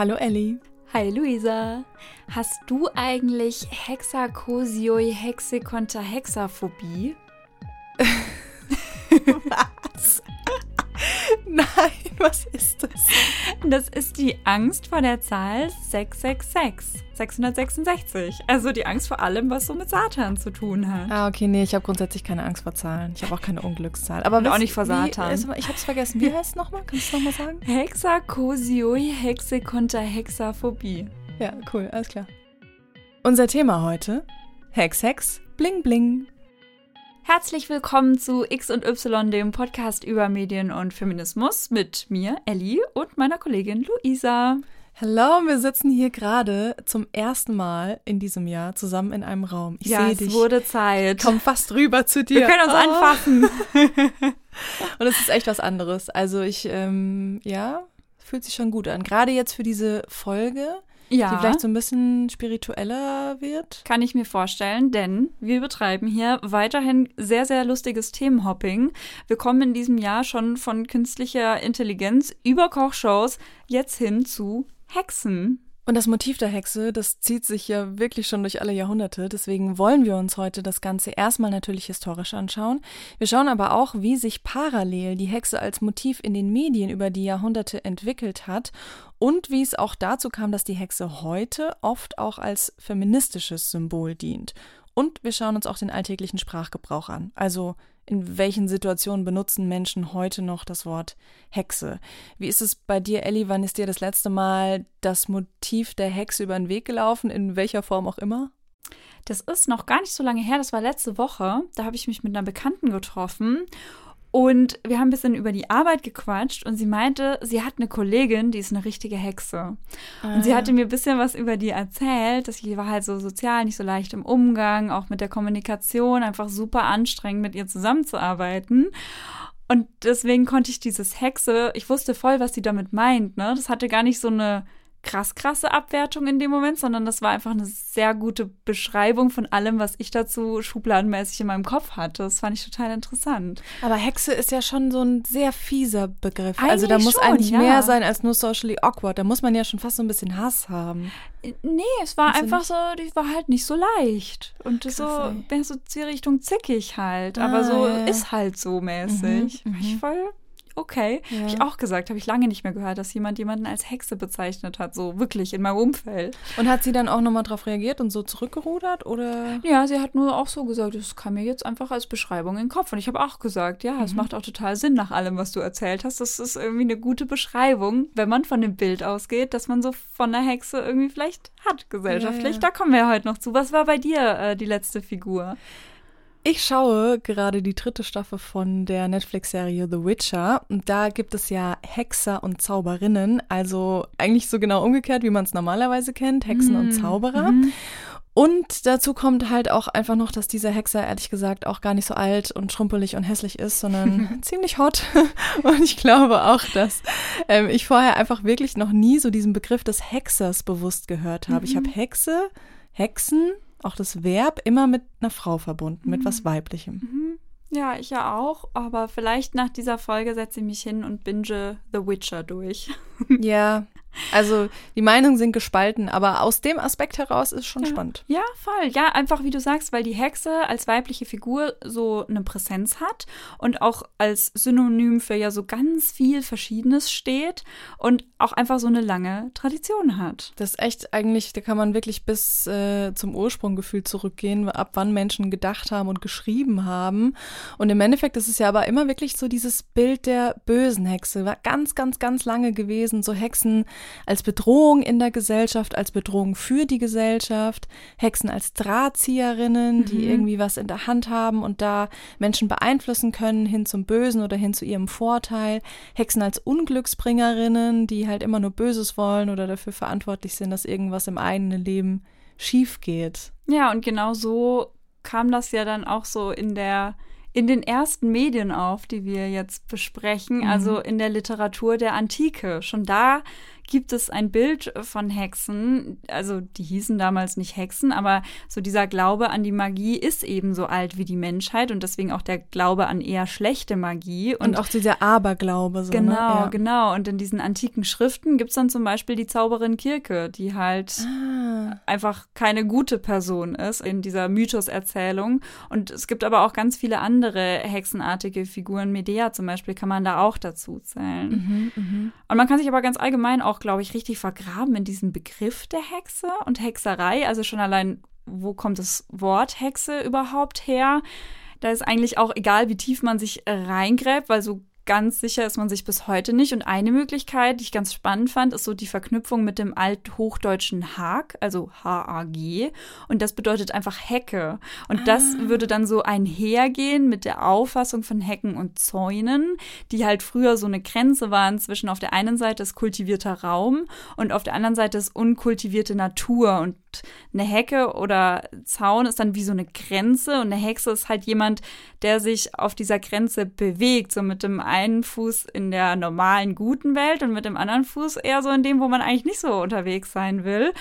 Hallo Ellie. Hi Luisa. Hast du eigentlich Hexakosioi Hexaphobie? was? Nein, was ist das? Das ist die Angst vor der Zahl 666. 666. Also die Angst vor allem, was so mit Satan zu tun hat. Ah, okay, nee, ich habe grundsätzlich keine Angst vor Zahlen. Ich habe auch keine Unglückszahl. Aber auch nicht vor Satan. Wie, ich habe es vergessen. Wie heißt es nochmal? Kannst du es nochmal sagen? Hexakosioi Hexikonter Hexaphobie. Ja, cool, alles klar. Unser Thema heute: Hex, Hex, Bling, Bling. Herzlich willkommen zu X und Y, dem Podcast über Medien und Feminismus mit mir, Ellie, und meiner Kollegin Luisa. Hallo, wir sitzen hier gerade zum ersten Mal in diesem Jahr zusammen in einem Raum. Ich ja, sehe es dich. wurde Zeit. Komm fast rüber zu dir. Wir können uns Oh. anfassen. Und es ist echt was anderes. Also ich, ähm, ja, fühlt sich schon gut an. Gerade jetzt für diese Folge, Ja. die vielleicht so ein bisschen spiritueller wird. Kann ich mir vorstellen, denn wir betreiben hier weiterhin sehr, sehr lustiges Themenhopping. Wir kommen in diesem Jahr schon von künstlicher Intelligenz über Kochshows jetzt hin zu Hexen. Und das Motiv der Hexe, das zieht sich ja wirklich schon durch alle Jahrhunderte. Deswegen wollen wir uns heute das Ganze erstmal natürlich historisch anschauen. Wir schauen aber auch, wie sich parallel die Hexe als Motiv in den Medien über die Jahrhunderte entwickelt hat und wie es auch dazu kam, dass die Hexe heute oft auch als feministisches Symbol dient. Und wir schauen uns auch den alltäglichen Sprachgebrauch an. Also in welchen Situationen benutzen Menschen heute noch das Wort Hexe? Wie ist es bei dir, Ellie? Wann ist dir das letzte Mal das Motiv der Hexe über den Weg gelaufen? In welcher Form auch immer? Das ist noch gar nicht so lange her, das war letzte Woche. Da habe ich mich mit einer Bekannten getroffen und wir haben ein bisschen über die Arbeit gequatscht und sie meinte, sie hat eine Kollegin, die ist eine richtige Hexe. Und sie hatte mir ein bisschen was über die erzählt, dass sie war halt so sozial, nicht so leicht im Umgang, auch mit der Kommunikation, einfach super anstrengend mit ihr zusammenzuarbeiten. Und deswegen konnte ich dieses Hexe, ich wusste voll, was sie damit meint, ne? Das hatte gar nicht so eine krass krasse Abwertung in dem Moment, sondern das war einfach eine sehr gute Beschreibung von allem, was ich dazu schubladenmäßig in meinem Kopf hatte. Das fand ich total interessant. Aber Hexe ist ja schon so ein sehr fieser Begriff. also da Eigentlich muss schon, eigentlich ja. mehr sein als nur socially awkward. Da muss man ja schon fast so ein bisschen Hass haben. Nee, es war Findest einfach so, die war halt nicht so leicht. Und Krass, so, mehr so die Richtung zickig halt. Ah, aber so ja, ja. ist halt so mäßig. Mhm, Ich mhm. voll okay. Ja. Hab ich auch gesagt, habe ich lange nicht mehr gehört, dass jemand jemanden als Hexe bezeichnet hat. So wirklich in meinem Umfeld. Und hat sie dann auch nochmal drauf reagiert und so zurückgerudert? Oder? Ja, sie hat nur auch so gesagt, das kam mir jetzt einfach als Beschreibung in den Kopf. Und ich habe auch gesagt, ja, Mhm. es macht auch total Sinn nach allem, was du erzählt hast. Das ist irgendwie eine gute Beschreibung, wenn man von dem Bild ausgeht, dass man so von der Hexe irgendwie vielleicht hat gesellschaftlich. Ja, ja. Da kommen wir heute noch zu. Was war bei dir äh, die letzte Figur? Ich schaue gerade die dritte Staffel von der Netflix-Serie The Witcher. Und da gibt es ja Hexer und Zauberinnen. Also eigentlich so genau umgekehrt, wie man es normalerweise kennt. Hexen und Zauberer. Mhm. Und dazu kommt halt auch einfach noch, dass dieser Hexer ehrlich gesagt auch gar nicht so alt und schrumpelig und hässlich ist, sondern ziemlich hot. Und ich glaube auch, dass ähm, ich vorher einfach wirklich noch nie so diesen Begriff des Hexers bewusst gehört habe. Ich habe Hexe, Hexen, auch das Verb immer mit einer Frau verbunden, mit was Weiblichem. Mhm. Ja, ich ja auch. Aber vielleicht nach dieser Folge setze ich mich hin und binge The Witcher durch. Ja, also die Meinungen sind gespalten, aber aus dem Aspekt heraus ist schon spannend. Ja, voll. Ja, einfach wie du sagst, weil die Hexe als weibliche Figur so eine Präsenz hat und auch als Synonym für ja so ganz viel Verschiedenes steht und auch einfach so eine lange Tradition hat. Das ist echt eigentlich, da kann man wirklich bis äh, zum Ursprung gefühlt zurückgehen, ab wann Menschen gedacht haben und geschrieben haben. Und im Endeffekt ist es ja aber immer wirklich so dieses Bild der bösen Hexe. War ganz, ganz, ganz lange gewesen. So Hexen als Bedrohung in der Gesellschaft, als Bedrohung für die Gesellschaft. Hexen als Drahtzieherinnen, die irgendwie was in der Hand haben und da Menschen beeinflussen können hin zum Bösen oder hin zu ihrem Vorteil. Hexen als Unglücksbringerinnen, die halt immer nur Böses wollen oder dafür verantwortlich sind, dass irgendwas im eigenen Leben schief geht. Ja, und genau so kam das ja dann auch so in der in den ersten Medien auf, die wir jetzt besprechen, also in der Literatur der Antike. Schon da gibt es ein Bild von Hexen. Also die hießen damals nicht Hexen, aber so dieser Glaube an die Magie ist eben so alt wie die Menschheit und deswegen auch der Glaube an eher schlechte Magie. Und, und auch dieser Aberglaube. So, genau, ne? ja. genau. Und in diesen antiken Schriften gibt es dann zum Beispiel die Zauberin Kirke, die halt ah. einfach keine gute Person ist in dieser Mythoserzählung. Und es gibt aber auch ganz viele andere hexenartige Figuren. Medea zum Beispiel kann man da auch dazu zählen. Mhm, mh. Und man kann sich aber ganz allgemein auch, glaube ich, richtig vergraben in diesem Begriff der Hexe und Hexerei. Also schon allein, wo kommt das Wort Hexe überhaupt her? Da ist eigentlich auch egal, wie tief man sich reingräbt, weil so ganz sicher ist man sich bis heute nicht. Und eine Möglichkeit, die ich ganz spannend fand, ist so die Verknüpfung mit dem althochdeutschen Hag, also H-A-G. Und das bedeutet einfach Hecke. Und ah. das würde dann so einhergehen mit der Auffassung von Hecken und Zäunen, die halt früher so eine Grenze waren zwischen auf der einen Seite ist kultivierter Raum und auf der anderen Seite ist unkultivierte Natur. Und eine Hecke oder Zaun ist dann wie so eine Grenze und eine Hexe ist halt jemand, der sich auf dieser Grenze bewegt, so mit dem einen Fuß in der normalen guten Welt und mit dem anderen Fuß eher so in dem, wo man eigentlich nicht so unterwegs sein will.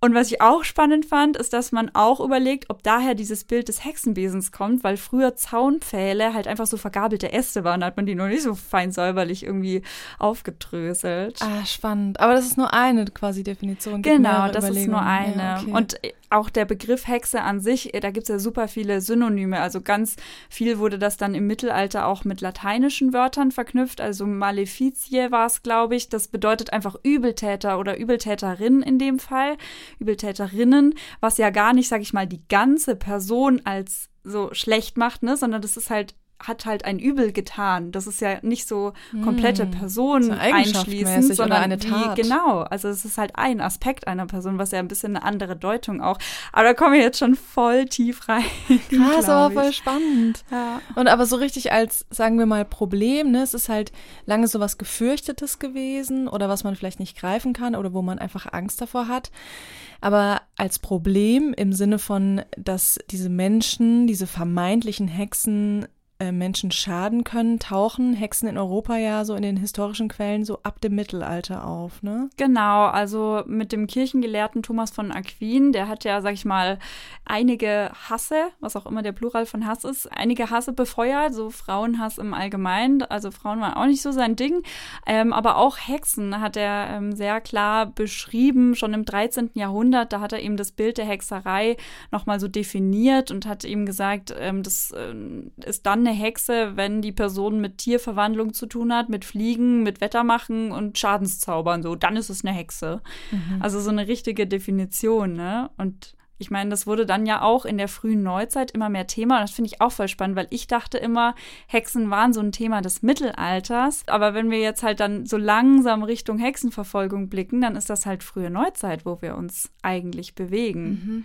Und was ich auch spannend fand, ist, dass man auch überlegt, ob daher dieses Bild des Hexenbesens kommt, weil früher Zaunpfähle halt einfach so vergabelte Äste waren, da hat man die noch nicht so fein säuberlich irgendwie aufgedröselt. Ah, spannend. Aber das ist nur eine quasi Definition. Genau, das ist nur eine. Ja, okay. Und auch der Begriff Hexe an sich, da gibt es ja super viele Synonyme. Also ganz viel wurde das dann im Mittelalter auch mit lateinischen Wörtern verknüpft. Also Maleficie war es, glaube ich. Das bedeutet einfach Übeltäter oder Übeltäterin in dem Fall. Übeltäterinnen, was ja gar nicht, sag ich mal, die ganze Person als so schlecht macht, ne, sondern das ist halt hat halt ein Übel getan. Das ist ja nicht so komplette hm. Person so einschließend, sondern eine Tat. Wie, genau. Also es ist halt ein Aspekt einer Person, was ja ein bisschen eine andere Deutung auch. Aber da kommen wir jetzt schon voll tief rein. Krass, aber voll spannend. Ja. Und aber so richtig als, sagen wir mal, Problem, ne? Es ist halt lange so was Gefürchtetes gewesen oder was man vielleicht nicht greifen kann oder wo man einfach Angst davor hat. Aber als Problem im Sinne von, dass diese Menschen, diese vermeintlichen Hexen äh, Menschen schaden können, tauchen Hexen in Europa ja so in den historischen Quellen so ab dem Mittelalter auf, ne? Genau, also mit dem Kirchengelehrten Thomas von Aquin, der hat ja, sag ich mal, einige Hasse, was auch immer der Plural von Hass ist, einige Hasse befeuert, so Frauenhass im Allgemeinen, also Frauen waren auch nicht so sein Ding, ähm, aber auch Hexen hat er ähm, sehr klar beschrieben, schon im 13. Jahrhundert, da hat er eben das Bild der Hexerei nochmal so definiert und hat eben gesagt, ähm, das äh, ist dann eine Hexe, wenn die Person mit Tierverwandlung zu tun hat, mit Fliegen, mit Wettermachen und Schadenszaubern. So, dann ist es eine Hexe. Mhm. Also so eine richtige Definition, ne? Und ich meine, das wurde dann ja auch in der frühen Neuzeit immer mehr Thema. das finde ich auch voll spannend, weil ich dachte immer, Hexen waren so ein Thema des Mittelalters. Aber wenn wir jetzt halt dann so langsam Richtung Hexenverfolgung blicken, dann ist das halt frühe Neuzeit, wo wir uns eigentlich bewegen. Mhm.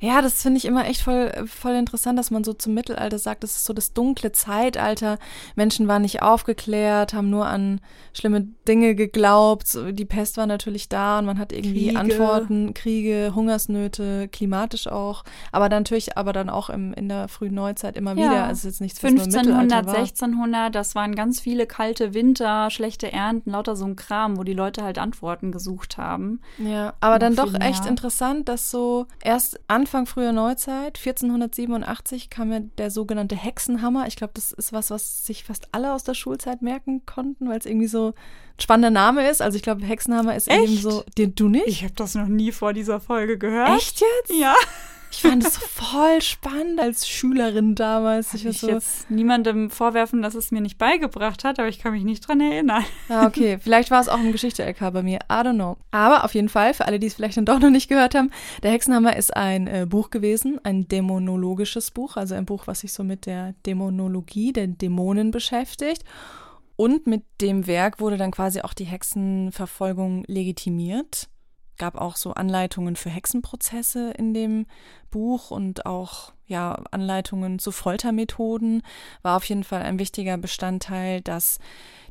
Ja, das finde ich immer echt voll, voll interessant, dass man so zum Mittelalter sagt, das ist so das dunkle Zeitalter. Menschen waren nicht aufgeklärt, haben nur an schlimme Dinge geglaubt. Die Pest war natürlich da und man hat irgendwie Kriege. Antworten, Kriege, Hungersnöte, klimatisch auch. Aber dann natürlich, aber dann auch im, in der frühen Neuzeit immer ja. wieder. Also jetzt nichts 1500, 1600, das waren ganz viele kalte Winter, schlechte Ernten, lauter so ein Kram, wo die Leute halt Antworten gesucht haben. Ja, aber dann doch echt interessant, dass so erst Anfang früher Neuzeit, 1487, kam ja der sogenannte Hexenhammer. Ich glaube, das ist was, was sich fast alle aus der Schulzeit merken konnten, weil es irgendwie so ein spannender Name ist. Also ich glaube, Hexenhammer ist Echt? eben so, den du nicht? Ich habe das noch nie vor dieser Folge gehört. Echt jetzt? Ja. Ich fand es voll spannend als Schülerin damals. Ich will so jetzt niemandem vorwerfen, dass es mir nicht beigebracht hat, aber ich kann mich nicht dran erinnern. Ah, okay. Vielleicht war es auch im Geschichte-LK bei mir. I don't know. Aber auf jeden Fall, für alle, die es vielleicht dann doch noch nicht gehört haben, der Hexenhammer ist ein äh, Buch gewesen, ein dämonologisches Buch, also ein Buch, was sich so mit der Dämonologie, den Dämonen beschäftigt. Und mit dem Werk wurde dann quasi auch die Hexenverfolgung legitimiert gab auch so Anleitungen für Hexenprozesse in dem Buch und auch ja Anleitungen zu Foltermethoden war auf jeden Fall ein wichtiger Bestandteil, dass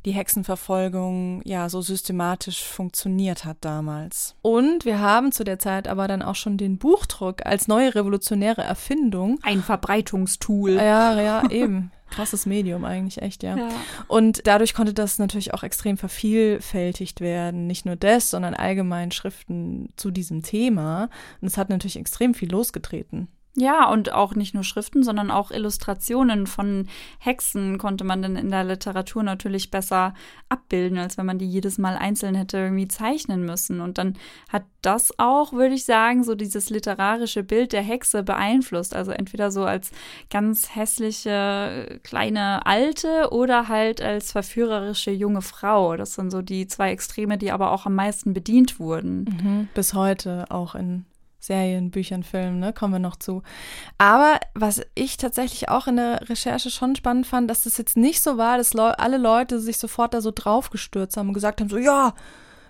die Hexenverfolgung ja so systematisch funktioniert hat damals. Und wir haben zu der Zeit aber dann auch schon den Buchdruck als neue revolutionäre Erfindung. Ein Verbreitungstool. Ja, ja, eben. krasses Medium eigentlich, echt, ja. Ja. Und dadurch konnte das natürlich auch extrem vervielfältigt werden. Nicht nur das, sondern allgemein Schriften zu diesem Thema. Und es hat natürlich extrem viel losgetreten. Ja, und auch nicht nur Schriften, sondern auch Illustrationen von Hexen konnte man dann in der Literatur natürlich besser abbilden, als wenn man die jedes Mal einzeln hätte irgendwie zeichnen müssen. Und dann hat das auch, würde ich sagen, so dieses literarische Bild der Hexe beeinflusst. Also entweder so als ganz hässliche kleine Alte oder halt als verführerische junge Frau. Das sind so die zwei Extreme, die aber auch am meisten bedient wurden. Mhm. Bis heute auch in Serien, Büchern, Filmen, ne, kommen wir noch zu. Aber was ich tatsächlich auch in der Recherche schon spannend fand, dass das jetzt nicht so war, dass alle Leute sich sofort da so draufgestürzt haben und gesagt haben, so, ja,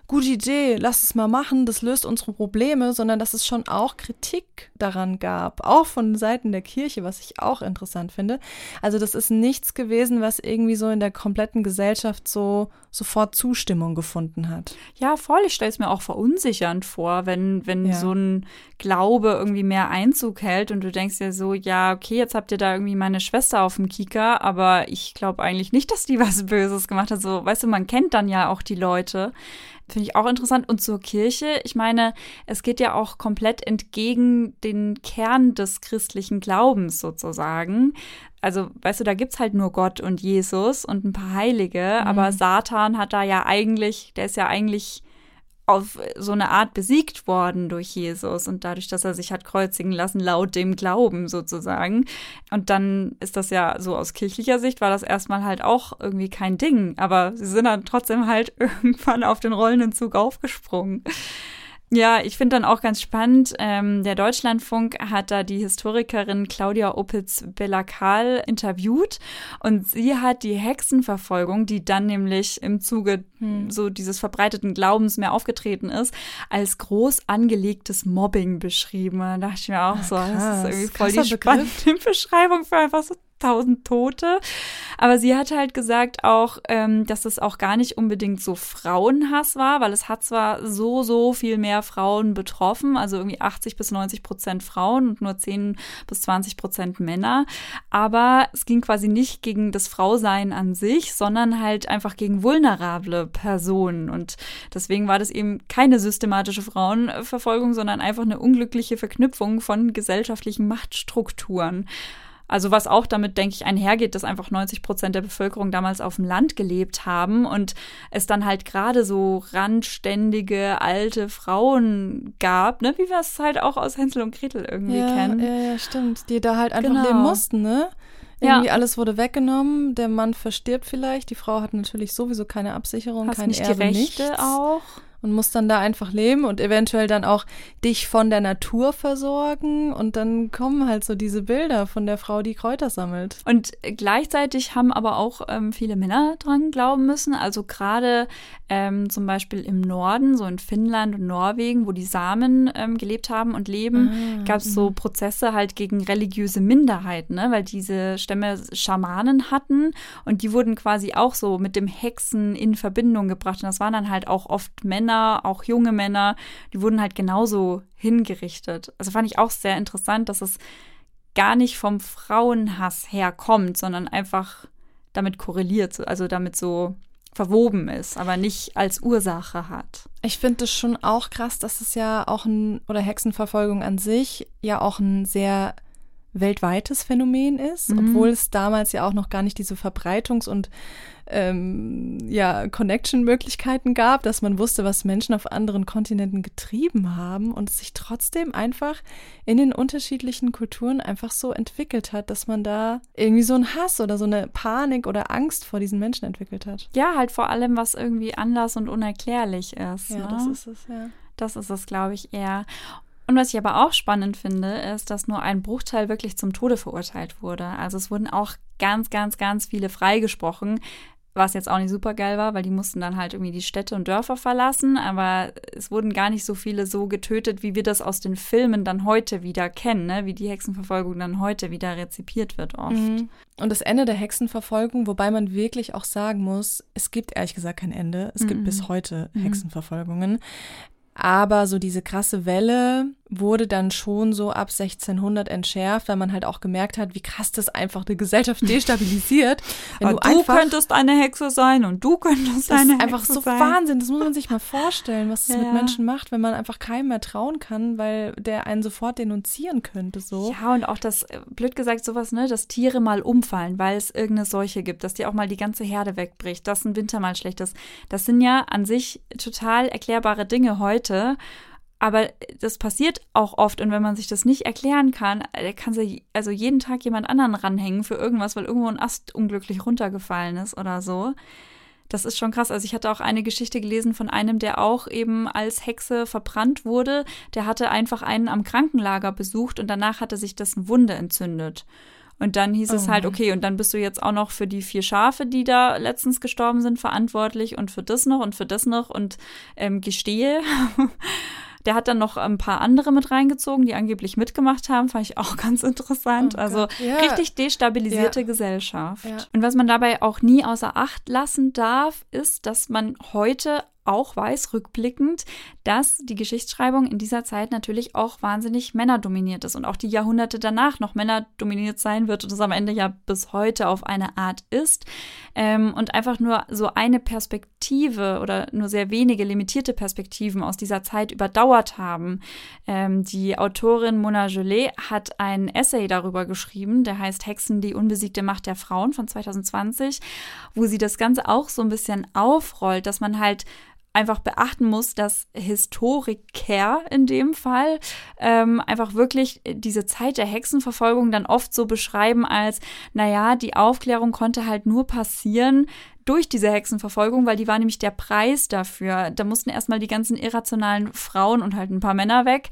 gute Idee, lass es mal machen, das löst unsere Probleme, sondern dass es schon auch Kritik daran gab, auch von Seiten der Kirche, was ich auch interessant finde. Also das ist nichts gewesen, was irgendwie so in der kompletten Gesellschaft so sofort Zustimmung gefunden hat. Ja, voll. Ich stelle es mir auch verunsichernd vor, wenn, wenn Ja. so ein Glaube irgendwie mehr Einzug hält und du denkst dir so, ja, okay, jetzt habt ihr da irgendwie meine Schwester auf dem Kieker, aber ich glaube eigentlich nicht, dass die was Böses gemacht hat. So, weißt du, man kennt dann ja auch die Leute. Finde ich auch interessant. Und zur Kirche, ich meine, es geht ja auch komplett entgegen den Kern des christlichen Glaubens sozusagen. Also, weißt du, da gibt's halt nur Gott und Jesus und ein paar Heilige, aber Satan hat da ja eigentlich, der ist ja eigentlich auf so eine Art besiegt worden durch Jesus und dadurch, dass er sich hat kreuzigen lassen, laut dem Glauben sozusagen. Und dann ist das ja so aus kirchlicher Sicht war das erstmal halt auch irgendwie kein Ding, aber sie sind dann trotzdem halt irgendwann auf den rollenden Zug aufgesprungen. Ja, ich finde dann auch ganz spannend, ähm, der Deutschlandfunk hat da die Historikerin Claudia Opitz-Bellakal interviewt und sie hat die Hexenverfolgung, die dann nämlich im Zuge so dieses verbreiteten Glaubens mehr aufgetreten ist, als groß angelegtes Mobbing beschrieben. Da dachte ich mir auch so, das krass. ist irgendwie voll die Krasser Begriff. spannende Beschreibung für einfach so tausend Tote. Aber sie hat halt gesagt auch, ähm, dass es auch gar nicht unbedingt so Frauenhass war, weil es hat zwar so, so viel mehr Frauen betroffen, also irgendwie 80 bis 90 Prozent Frauen und nur 10 bis 20 Prozent Männer. Aber es ging quasi nicht gegen das Frausein an sich, sondern halt einfach gegen vulnerable Personen. Und deswegen war das eben keine systematische Frauenverfolgung, sondern einfach eine unglückliche Verknüpfung von gesellschaftlichen Machtstrukturen. Also was auch damit, denke ich, einhergeht, dass einfach 90 Prozent der Bevölkerung damals auf dem Land gelebt haben und es dann halt gerade so randständige alte Frauen gab, ne, wie wir es halt auch aus Hänsel und Gretel irgendwie ja, kennen. ja, ja, stimmt. Die da halt einfach Genau. leben mussten, ne? Ja. Irgendwie alles wurde weggenommen, der Mann verstirbt vielleicht, die Frau hat natürlich sowieso keine Absicherung, Hast kein nicht die Erbe, Rechte nichts. auch? Und muss dann da einfach leben und eventuell dann auch dich von der Natur versorgen und dann kommen halt so diese Bilder von der Frau, die Kräuter sammelt. Und gleichzeitig haben aber auch ähm, viele Männer dran glauben müssen. Also gerade ähm, zum Beispiel im Norden, so in Finnland und Norwegen, wo die Samen ähm, gelebt haben und leben, Ah, gab es so Prozesse halt gegen religiöse Minderheiten, ne? weil diese Stämme Schamanen hatten und die wurden quasi auch so mit dem Hexen in Verbindung gebracht. Und das waren dann halt auch oft Männer, auch junge Männer, die wurden halt genauso hingerichtet. Also fand ich auch sehr interessant, dass es gar nicht vom Frauenhass herkommt, sondern einfach damit korreliert, also damit so verwoben ist, aber nicht als Ursache hat. Ich finde es schon auch krass, dass es ja auch ein, oder Hexenverfolgung an sich ja auch ein sehr weltweites Phänomen ist, Mhm. obwohl es damals ja auch noch gar nicht diese Verbreitungs- und ähm, ja, Connection-Möglichkeiten gab, dass man wusste, was Menschen auf anderen Kontinenten getrieben haben und es sich trotzdem einfach in den unterschiedlichen Kulturen einfach so entwickelt hat, dass man da irgendwie so einen Hass oder so eine Panik oder Angst vor diesen Menschen entwickelt hat. Ja, halt vor allem, was irgendwie anders und unerklärlich ist. Ja, ne? das ist es, ja. Das ist es, glaube ich, eher. Und was ich aber auch spannend finde, ist, dass nur ein Bruchteil wirklich zum Tode verurteilt wurde. Also es wurden auch ganz, ganz, ganz viele freigesprochen, was jetzt auch nicht super geil war, weil die mussten dann halt irgendwie die Städte und Dörfer verlassen. Aber es wurden gar nicht so viele so getötet, wie wir das aus den Filmen dann heute wieder kennen, ne? wie die Hexenverfolgung dann heute wieder rezipiert wird oft. Mhm. Und das Ende der Hexenverfolgung, wobei man wirklich auch sagen muss, es gibt ehrlich gesagt kein Ende. Es gibt Mhm. bis heute Mhm. Hexenverfolgungen. Aber so diese krasse Welle wurde dann schon so ab 1600 entschärft, weil man halt auch gemerkt hat, wie krass das einfach eine Gesellschaft destabilisiert. Wenn du, du könntest eine Hexe sein und du könntest eine Hexe sein. Das ist einfach so sein. Wahnsinn. Das muss man sich mal vorstellen, was das ja. mit Menschen macht, wenn man einfach keinem mehr trauen kann, weil der einen sofort denunzieren könnte. So. Ja, und auch das, äh, blöd gesagt, sowas, ne, dass Tiere mal umfallen, weil es irgendeine Seuche gibt, dass die auch mal die ganze Herde wegbricht, dass ein Winter mal schlecht ist. Das sind ja an sich total erklärbare Dinge heute. Aber das passiert auch oft und wenn man sich das nicht erklären kann, äh, kann sich also jeden Tag jemand anderen ranhängen für irgendwas, weil irgendwo ein Ast unglücklich runtergefallen ist oder so. Das ist schon krass. Also ich hatte auch eine Geschichte gelesen von einem, der auch eben als Hexe verbrannt wurde. Der hatte einfach einen am Krankenlager besucht und danach hatte sich dessen Wunde entzündet. Und dann hieß oh. es halt, okay, und dann bist du jetzt auch noch für die vier Schafe, die da letztens gestorben sind, verantwortlich und für das noch und für das noch und ähm, gestehe. Der hat dann noch ein paar andere mit reingezogen, die angeblich mitgemacht haben. Fand ich auch ganz interessant. Oh also ja. richtig destabilisierte ja. Gesellschaft. Ja. Und was man dabei auch nie außer Acht lassen darf, ist, dass man heute auch weiß, rückblickend, dass die Geschichtsschreibung in dieser Zeit natürlich auch wahnsinnig männerdominiert ist und auch die Jahrhunderte danach noch männerdominiert sein wird und es am Ende ja bis heute auf eine Art ist. Ähm, und einfach nur so eine Perspektive oder nur sehr wenige limitierte Perspektiven aus dieser Zeit überdauert haben. Ähm, die Autorin Mona Gelé hat ein Essay darüber geschrieben, der heißt Hexen, die unbesiegte Macht der Frauen von 2020, wo sie das Ganze auch so ein bisschen aufrollt, dass man halt einfach beachten muss, dass Historiker in dem Fall ähm, einfach wirklich diese Zeit der Hexenverfolgung dann oft so beschreiben als, naja, die Aufklärung konnte halt nur passieren, durch diese Hexenverfolgung, weil die war nämlich der Preis dafür. Da mussten erstmal die ganzen irrationalen Frauen und halt ein paar Männer weg.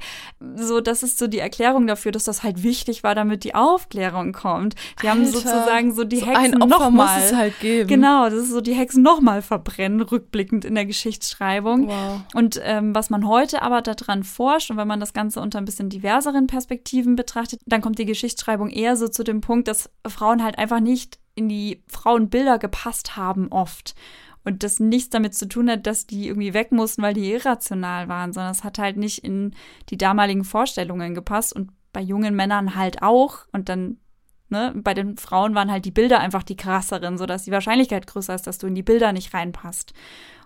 So, das ist so die Erklärung dafür, dass das halt wichtig war, damit die Aufklärung kommt. Die Alter, haben sozusagen so die so Hexen nochmal. muss es halt geben. Genau, das ist so die Hexen nochmal verbrennen, rückblickend in der Geschichtsschreibung. Wow. Und ähm, was man heute aber daran forscht und wenn man das Ganze unter ein bisschen diverseren Perspektiven betrachtet, dann kommt die Geschichtsschreibung eher so zu dem Punkt, dass Frauen halt einfach nicht in die Frauenbilder gepasst haben oft. Und das nichts damit zu tun hat, dass die irgendwie weg mussten, weil die irrational waren, sondern es hat halt nicht in die damaligen Vorstellungen gepasst und bei jungen Männern halt auch. Und dann, ne, bei den Frauen waren halt die Bilder einfach die krasseren, sodass die Wahrscheinlichkeit größer ist, dass du in die Bilder nicht reinpasst.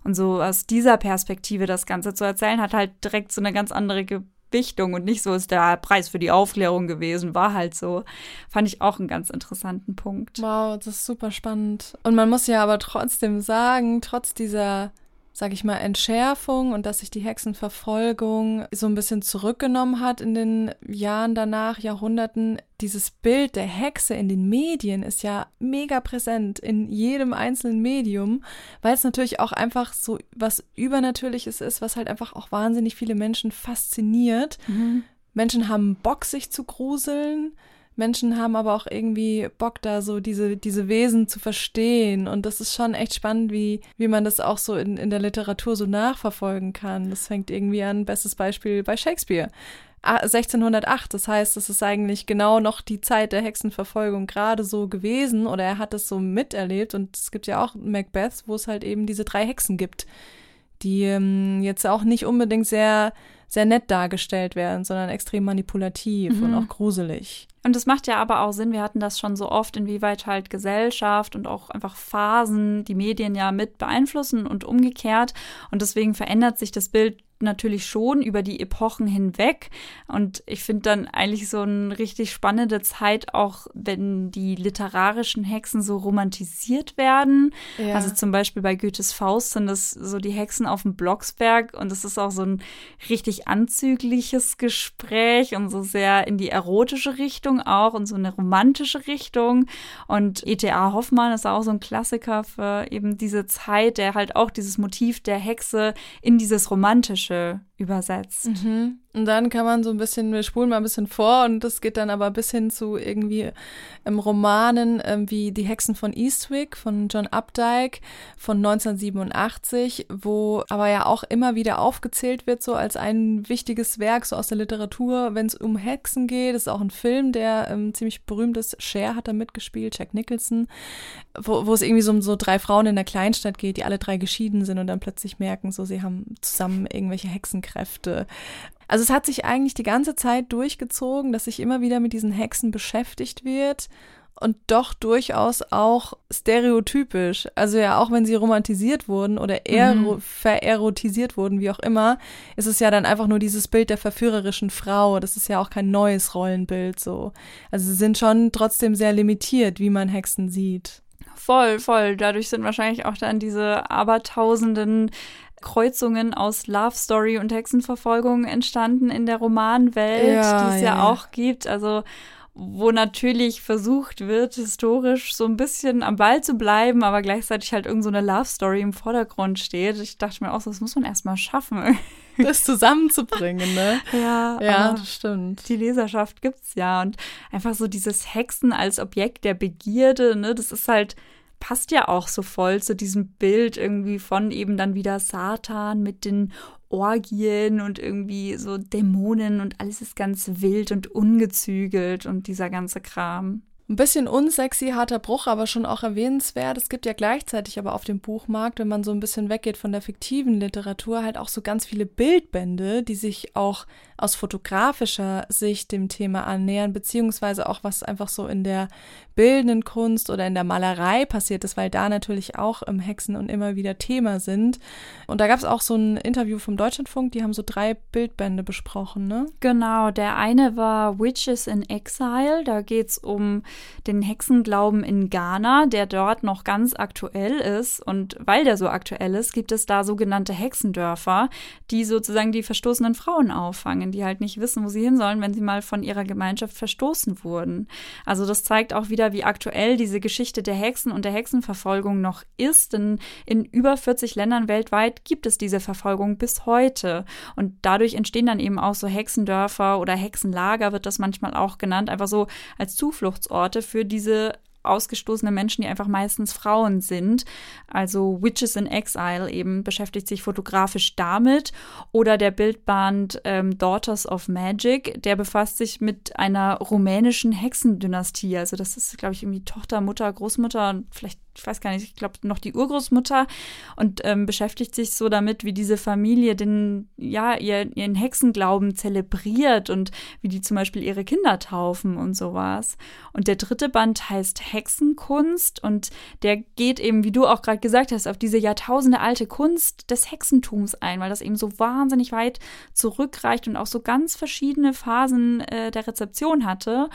Und so aus dieser Perspektive das Ganze zu erzählen, hat halt direkt so eine ganz andere Ge Gewichtung und nicht so ist der Preis für die Aufklärung gewesen, war halt so. Fand ich auch einen ganz interessanten Punkt. Wow, das ist super spannend. Und man muss ja aber trotzdem sagen, trotz dieser sag ich mal, Entschärfung und dass sich die Hexenverfolgung so ein bisschen zurückgenommen hat in den Jahren danach, Jahrhunderten. Dieses Bild der Hexe in den Medien ist ja mega präsent in jedem einzelnen Medium, weil es natürlich auch einfach so was Übernatürliches ist, was halt einfach auch wahnsinnig viele Menschen fasziniert. Mhm. Menschen haben Bock, sich zu gruseln. Menschen haben aber auch irgendwie Bock da so diese, diese Wesen zu verstehen. Und das ist schon echt spannend, wie, wie man das auch so in, in der Literatur so nachverfolgen kann. Das fängt irgendwie an, bestes Beispiel bei Shakespeare. 1608, das heißt, es ist eigentlich genau noch die Zeit der Hexenverfolgung gerade so gewesen oder er hat es so miterlebt und es gibt ja auch Macbeth, wo es halt eben diese drei Hexen gibt, die ähm, jetzt auch nicht unbedingt sehr, sehr nett dargestellt werden, sondern extrem manipulativ mhm. und auch gruselig. Und das macht ja aber auch Sinn, wir hatten das schon so oft, inwieweit halt Gesellschaft und auch einfach Phasen die Medien ja mit beeinflussen und umgekehrt. Und deswegen verändert sich das Bild natürlich schon über die Epochen hinweg. Und ich finde dann eigentlich so eine richtig spannende Zeit, auch wenn die literarischen Hexen so romantisiert werden. Ja. Also zum Beispiel bei Goethes Faust sind das so die Hexen auf dem Blocksberg und es ist auch so ein richtig anzügliches Gespräch und so sehr in die erotische Richtung auch und so eine romantische Richtung. Und E.T.A. Hoffmann ist auch so ein Klassiker für eben diese Zeit, der halt auch dieses Motiv der Hexe in dieses romantische Wünsche, übersetzt. Mhm. Und dann kann man so ein bisschen, wir spulen mal ein bisschen vor und das geht dann aber bis hin zu irgendwie ähm, Romanen ähm, wie Die Hexen von Eastwick von John Updike von 1987, wo aber ja auch immer wieder aufgezählt wird, so als ein wichtiges Werk so aus der Literatur, wenn es um Hexen geht. Das ist auch ein Film, der ähm, ziemlich berühmt ist. Cher hat da mitgespielt, Jack Nicholson, wo, wo es irgendwie so um so drei Frauen in der Kleinstadt geht, die alle drei geschieden sind und dann plötzlich merken, so sie haben zusammen irgendwelche Hexen Hexenkräfte. Also es hat sich eigentlich die ganze Zeit durchgezogen, dass sich immer wieder mit diesen Hexen beschäftigt wird und doch durchaus auch stereotypisch. Also ja, auch wenn sie romantisiert wurden oder mhm. vererotisiert wurden, wie auch immer, ist es ja dann einfach nur dieses Bild der verführerischen Frau. Das ist ja auch kein neues Rollenbild so. Also sie sind schon trotzdem sehr limitiert, wie man Hexen sieht. Voll, voll. Dadurch sind wahrscheinlich auch dann diese abertausenden Kreuzungen aus Love Story und Hexenverfolgung entstanden in der Romanwelt, ja, die es ja, ja auch gibt. Also wo natürlich versucht wird, historisch so ein bisschen am Ball zu bleiben, aber gleichzeitig halt irgend so eine Love Story im Vordergrund steht. Ich dachte mir auch, das muss man erstmal schaffen. Das zusammenzubringen, ne? ja, ja, das stimmt. Die Leserschaft gibt's ja und einfach so dieses Hexen als Objekt der Begierde, ne, das ist halt passt ja auch so voll zu diesem Bild irgendwie von eben dann wieder Satan mit den Orgien und irgendwie so Dämonen und alles ist ganz wild und ungezügelt und dieser ganze Kram. Ein bisschen unsexy, harter Bruch, aber schon auch erwähnenswert. Es gibt ja gleichzeitig aber auf dem Buchmarkt, wenn man so ein bisschen weggeht von der fiktiven Literatur, halt auch so ganz viele Bildbände, die sich auch aus fotografischer Sicht dem Thema annähern, beziehungsweise auch was einfach so in der bildenden Kunst oder in der Malerei passiert ist, weil da natürlich auch im Hexen und immer wieder Thema sind. Und da gab es auch so ein Interview vom Deutschlandfunk, die haben so drei Bildbände besprochen, ne? Genau, der eine war Witches in Exile, da geht es um den Hexenglauben in Ghana, der dort noch ganz aktuell ist. Und weil der so aktuell ist, gibt es da sogenannte Hexendörfer, die sozusagen die verstoßenen Frauen auffangen Flüchtlingen, die halt nicht wissen, wo sie hin sollen, wenn sie mal von ihrer Gemeinschaft verstoßen wurden. Also das zeigt auch wieder, wie aktuell diese Geschichte der Hexen und der Hexenverfolgung noch ist, denn in über 40 Ländern weltweit gibt es diese Verfolgung bis heute. Und dadurch entstehen dann eben auch so Hexendörfer oder Hexenlager, wird das manchmal auch genannt, einfach so als Zufluchtsorte für diese ausgestoßene Menschen, die einfach meistens Frauen sind. Also Witches in Exile eben beschäftigt sich fotografisch damit. Oder der Bildband ähm, Daughters of Magic, der befasst sich mit einer rumänischen Hexendynastie. Also das ist, glaube ich, irgendwie Tochter, Mutter, Großmutter, vielleicht ich weiß gar nicht, ich glaube noch die Urgroßmutter und ähm, beschäftigt sich so damit, wie diese Familie den, ja, ihr, ihren Hexenglauben zelebriert und wie die zum Beispiel ihre Kinder taufen und sowas. Und der dritte Band heißt Hexenkunst und der geht eben, wie du auch gerade gesagt hast, auf diese Jahrtausende alte Kunst des Hexentums ein, weil das eben so wahnsinnig weit zurückreicht und auch so ganz verschiedene Phasen äh, der Rezeption hatte.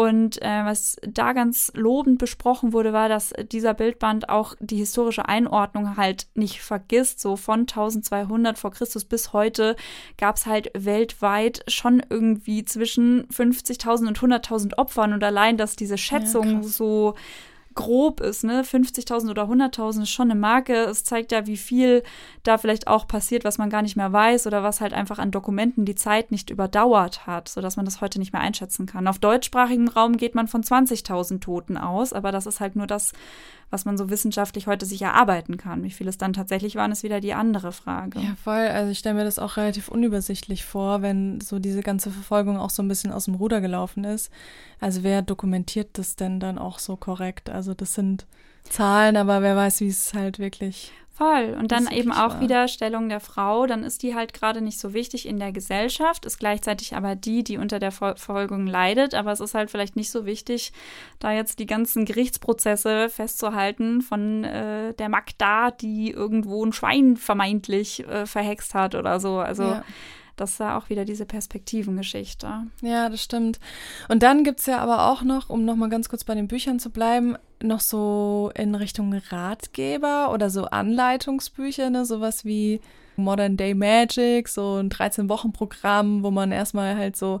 Und äh, was da ganz lobend besprochen wurde, war, dass dieser Bildband auch die historische Einordnung halt nicht vergisst. So von 1200 vor Christus bis heute gab es halt weltweit schon irgendwie zwischen 50.000 und 100.000 Opfern. Und allein, dass diese Schätzung ja, so grob ist, ne? 50.000 oder 100.000 ist schon eine Marke. Es zeigt ja, wie viel da vielleicht auch passiert, was man gar nicht mehr weiß oder was halt einfach an Dokumenten die Zeit nicht überdauert hat, sodass man das heute nicht mehr einschätzen kann. Auf deutschsprachigem Raum geht man von 20.000 Toten aus, aber das ist halt nur das, was man so wissenschaftlich heute sich erarbeiten kann. Wie viel es dann tatsächlich waren, ist wieder die andere Frage. Ja, voll. Also ich stelle mir das auch relativ unübersichtlich vor, wenn so diese ganze Verfolgung auch so ein bisschen aus dem Ruder gelaufen ist. Also wer dokumentiert das denn dann auch so korrekt? Also das sind Zahlen, aber wer weiß, wie es halt wirklich Voll. Und dann eben auch wahr. wieder Stellung der Frau. Dann ist die halt gerade nicht so wichtig in der Gesellschaft, ist gleichzeitig aber die, die unter der Verfolgung leidet. Aber es ist halt vielleicht nicht so wichtig, da jetzt die ganzen Gerichtsprozesse festzuhalten von äh, der Magda, die irgendwo ein Schwein vermeintlich äh, verhext hat oder so. Also. Ja das ist ja auch wieder diese Perspektivengeschichte. Ja, das stimmt. Und dann gibt es ja aber auch noch, um nochmal ganz kurz bei den Büchern zu bleiben, noch so in Richtung Ratgeber oder so Anleitungsbücher, ne? sowas wie Modern Day Magic, so ein 13-Wochen-Programm, wo man erstmal halt so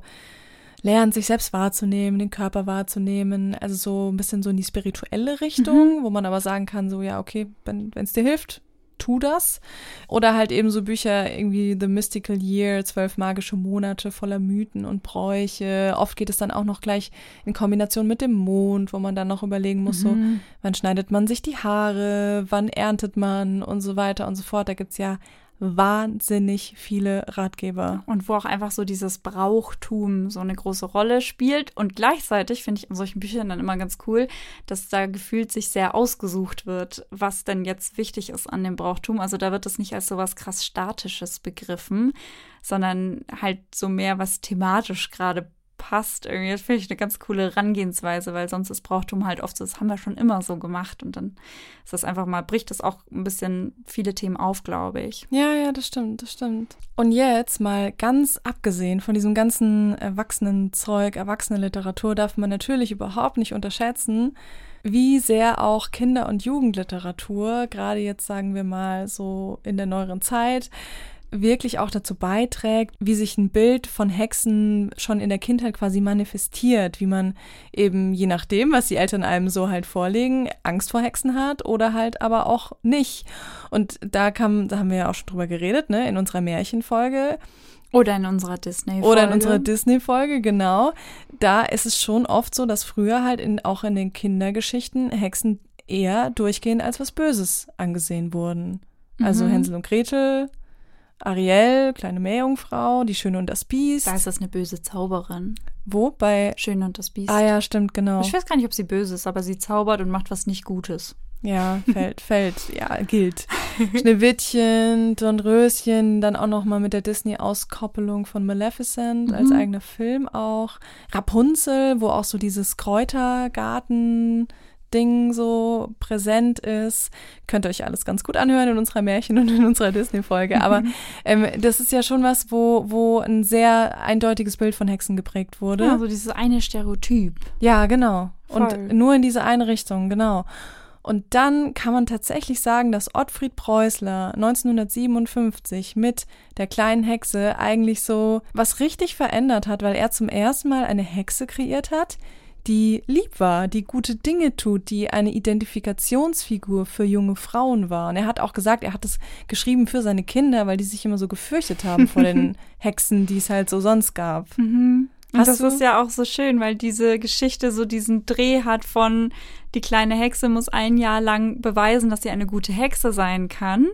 lernt, sich selbst wahrzunehmen, den Körper wahrzunehmen, also so ein bisschen so in die spirituelle Richtung, mhm. wo man aber sagen kann, so ja, okay, wenn es dir hilft, tu das. Oder halt eben so Bücher irgendwie The Mystical Year, zwölf magische Monate voller Mythen und Bräuche. Oft geht es dann auch noch gleich in Kombination mit dem Mond, wo man dann noch überlegen muss, mhm. so, wann schneidet man sich die Haare, wann erntet man und so weiter und so fort. Da gibt's ja wahnsinnig viele Ratgeber. Und wo auch einfach so dieses Brauchtum so eine große Rolle spielt. Und gleichzeitig finde ich in solchen Büchern dann immer ganz cool, dass da gefühlt sich sehr ausgesucht wird, was denn jetzt wichtig ist an dem Brauchtum. Also da wird es nicht als so was krass Statisches begriffen, sondern halt so mehr, was thematisch gerade passt. Irgendwie das finde ich eine ganz coole Herangehensweise, weil sonst ist Brauchtum halt oft so, das haben wir schon immer so gemacht und dann ist das einfach mal, bricht das auch ein bisschen viele Themen auf, glaube ich. Ja, ja, das stimmt, das stimmt. Und jetzt mal ganz abgesehen von diesem ganzen Erwachsenenzeug, Erwachsenenliteratur, darf man natürlich überhaupt nicht unterschätzen, wie sehr auch Kinder- und Jugendliteratur, gerade jetzt sagen wir mal so in der neueren Zeit, wirklich auch dazu beiträgt, wie sich ein Bild von Hexen schon in der Kindheit quasi manifestiert, wie man eben je nachdem, was die Eltern einem so halt vorlegen, Angst vor Hexen hat oder halt aber auch nicht. Und da kam, da haben wir ja auch schon drüber geredet, ne, in unserer Märchenfolge. Oder in unserer Disney-Folge. Oder in unserer Disney-Folge, genau. Da ist es schon oft so, dass früher halt in, auch in den Kindergeschichten Hexen eher durchgehend als was Böses angesehen wurden. Also Mhm. Hänsel und Gretel, Ariel, kleine Meerjungfrau, die Schöne und das Biest. Da ist das eine böse Zauberin. Wo? Bei. Schön und das Biest. Ah ja, stimmt, genau. Ich weiß gar nicht, ob sie böse ist, aber sie zaubert und macht was nicht Gutes. Ja, fällt, fällt, ja, gilt. Schneewittchen, Dornröschen, dann auch nochmal mit der Disney-Auskoppelung von Maleficent als Mhm. eigener Film auch. Rapunzel, wo auch so dieses Kräutergarten-Ding so präsent ist. Könnt ihr euch alles ganz gut anhören in unserer Märchen- und in unserer Disney-Folge. Aber ähm, das ist ja schon was, wo, wo ein sehr eindeutiges Bild von Hexen geprägt wurde. Ja, so dieses eine Stereotyp. Ja, genau. Voll. Und nur in diese eine Richtung, genau. Und dann kann man tatsächlich sagen, dass Ottfried Preußler 1957 mit der kleinen Hexe eigentlich so was richtig verändert hat, weil er zum ersten Mal eine Hexe kreiert hat, die lieb war, die gute Dinge tut, die eine Identifikationsfigur für junge Frauen war. Und er hat auch gesagt, er hat es geschrieben für seine Kinder, weil die sich immer so gefürchtet haben vor den Hexen, die es halt so sonst gab. Und Hast das du- ist ja auch so schön, weil diese Geschichte so diesen Dreh hat von die kleine Hexe muss ein Jahr lang beweisen, dass sie eine gute Hexe sein kann.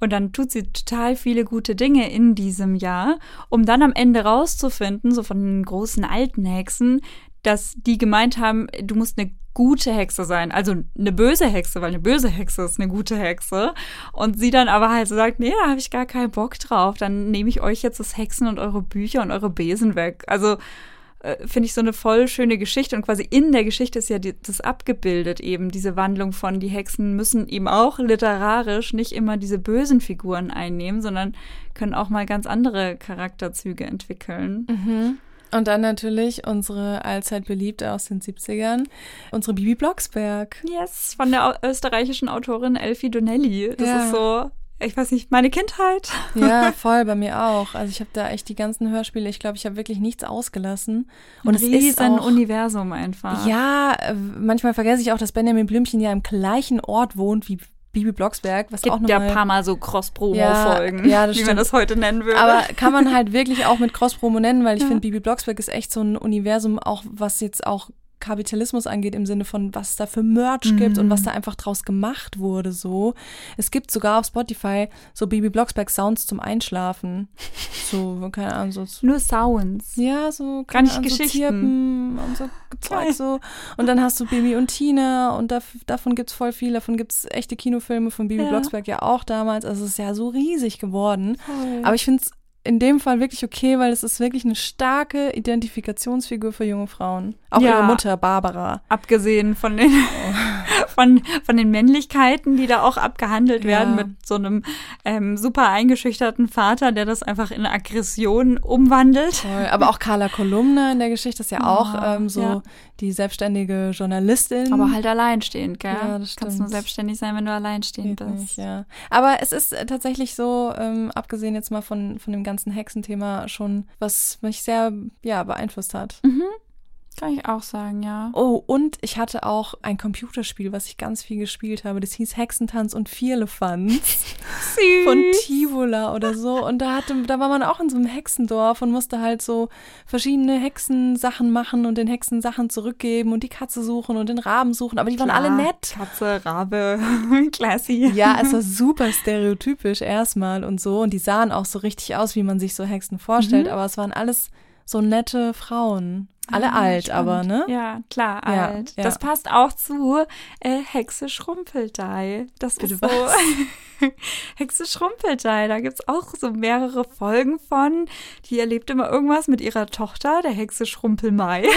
Und dann tut sie total viele gute Dinge in diesem Jahr, um dann am Ende rauszufinden, so von den großen alten Hexen, dass die gemeint haben, du musst eine gute Hexe sein. Also eine böse Hexe, weil eine böse Hexe ist eine gute Hexe. Und sie dann aber halt so sagt, nee, da habe ich gar keinen Bock drauf. Dann nehme ich euch jetzt das Hexen und eure Bücher und eure Besen weg. Also äh, finde ich so eine voll schöne Geschichte und quasi in der Geschichte ist ja die, das abgebildet eben, diese Wandlung von die Hexen müssen eben auch literarisch nicht immer diese bösen Figuren einnehmen, sondern können auch mal ganz andere Charakterzüge entwickeln. Und dann natürlich unsere allzeit beliebte aus den 70ern, unsere Bibi Blocksberg. Yes, von der österreichischen Autorin Elfie Donnelly. Das Ja. ist so, ich weiß nicht, meine Kindheit. Ja, voll, bei mir auch. Also ich habe da echt die ganzen Hörspiele, ich glaube, ich habe wirklich nichts ausgelassen. Und es Ein ist auch, Universum einfach. Ja, manchmal vergesse ich auch, dass Benjamin Blümchen ja im gleichen Ort wohnt wie Bibi Blocksberg, was Es auch gibt ja nochmal... ein paar Mal so Cross-Promo-Folgen, Ja, ja, wie man stimmt. das heute nennen würde. Aber kann man halt wirklich auch mit Cross-Promo nennen, weil ich Ja. finde, Bibi Blocksberg ist echt so ein Universum, auch was jetzt auch Kapitalismus angeht, im Sinne von, was es da für Merch gibt und Mhm. was da einfach draus gemacht wurde, so. Es gibt sogar auf Spotify so Bibi Blocksberg Sounds zum Einschlafen. So, keine Ahnung, so. Nur Sounds. Ja, so Gar keine nicht Ahnung, Geschichten. Und so Zeug so. Und dann hast du Bibi und Tina und da, davon gibt's voll viel. Davon gibt's echte Kinofilme von Bibi Ja. Blocksberg ja auch damals. Also es ist ja so riesig geworden. Voll. Aber ich finde es in dem Fall wirklich okay, weil es ist wirklich eine starke Identifikationsfigur für junge Frauen. Auch Ja. ihre Mutter, Barbara. abgesehen von den, von, von den Männlichkeiten, die da auch abgehandelt Ja. werden mit so einem ähm, super eingeschüchterten Vater, der das einfach in Aggression umwandelt. Voll. Aber auch Carla Kolumna in der Geschichte ist ja auch Ah, ähm, so ja. die selbstständige Journalistin. Aber halt alleinstehend, gell? Ja, das Kannst nur selbstständig sein, wenn du alleinstehend Geht bist. nicht, ja. Aber es ist äh, tatsächlich so, ähm, abgesehen jetzt mal von, von dem ganzen Hexenthema, schon, was mich sehr ja, beeinflusst hat. Mhm. Kann ich auch sagen, ja. Oh, und ich hatte auch ein Computerspiel, was ich ganz viel gespielt habe. Das hieß Hexentanz und Vierlefanz. Von Tivola oder so. Und da hatte, da war man auch in so einem Hexendorf und musste halt so verschiedene Hexensachen machen und den Hexen Sachen zurückgeben und die Katze suchen und den Raben suchen. Aber die waren Klar, alle nett. Katze, Rabe, classy. Ja, es war super stereotypisch erstmal und so. Und die sahen auch so richtig aus, wie man sich so Hexen vorstellt. Mhm. Aber es waren alles so nette Frauen. Alle Ah, alt, spannend. aber, ne? Ja, klar, Ja, alt. ja. Das passt auch zu äh, Hexe Schrumpeldei. Das Bitte ist so. Hexe Schrumpeldei, da gibt's auch so mehrere Folgen von. Die erlebt immer irgendwas mit ihrer Tochter, der Hexe Schrumpelmai.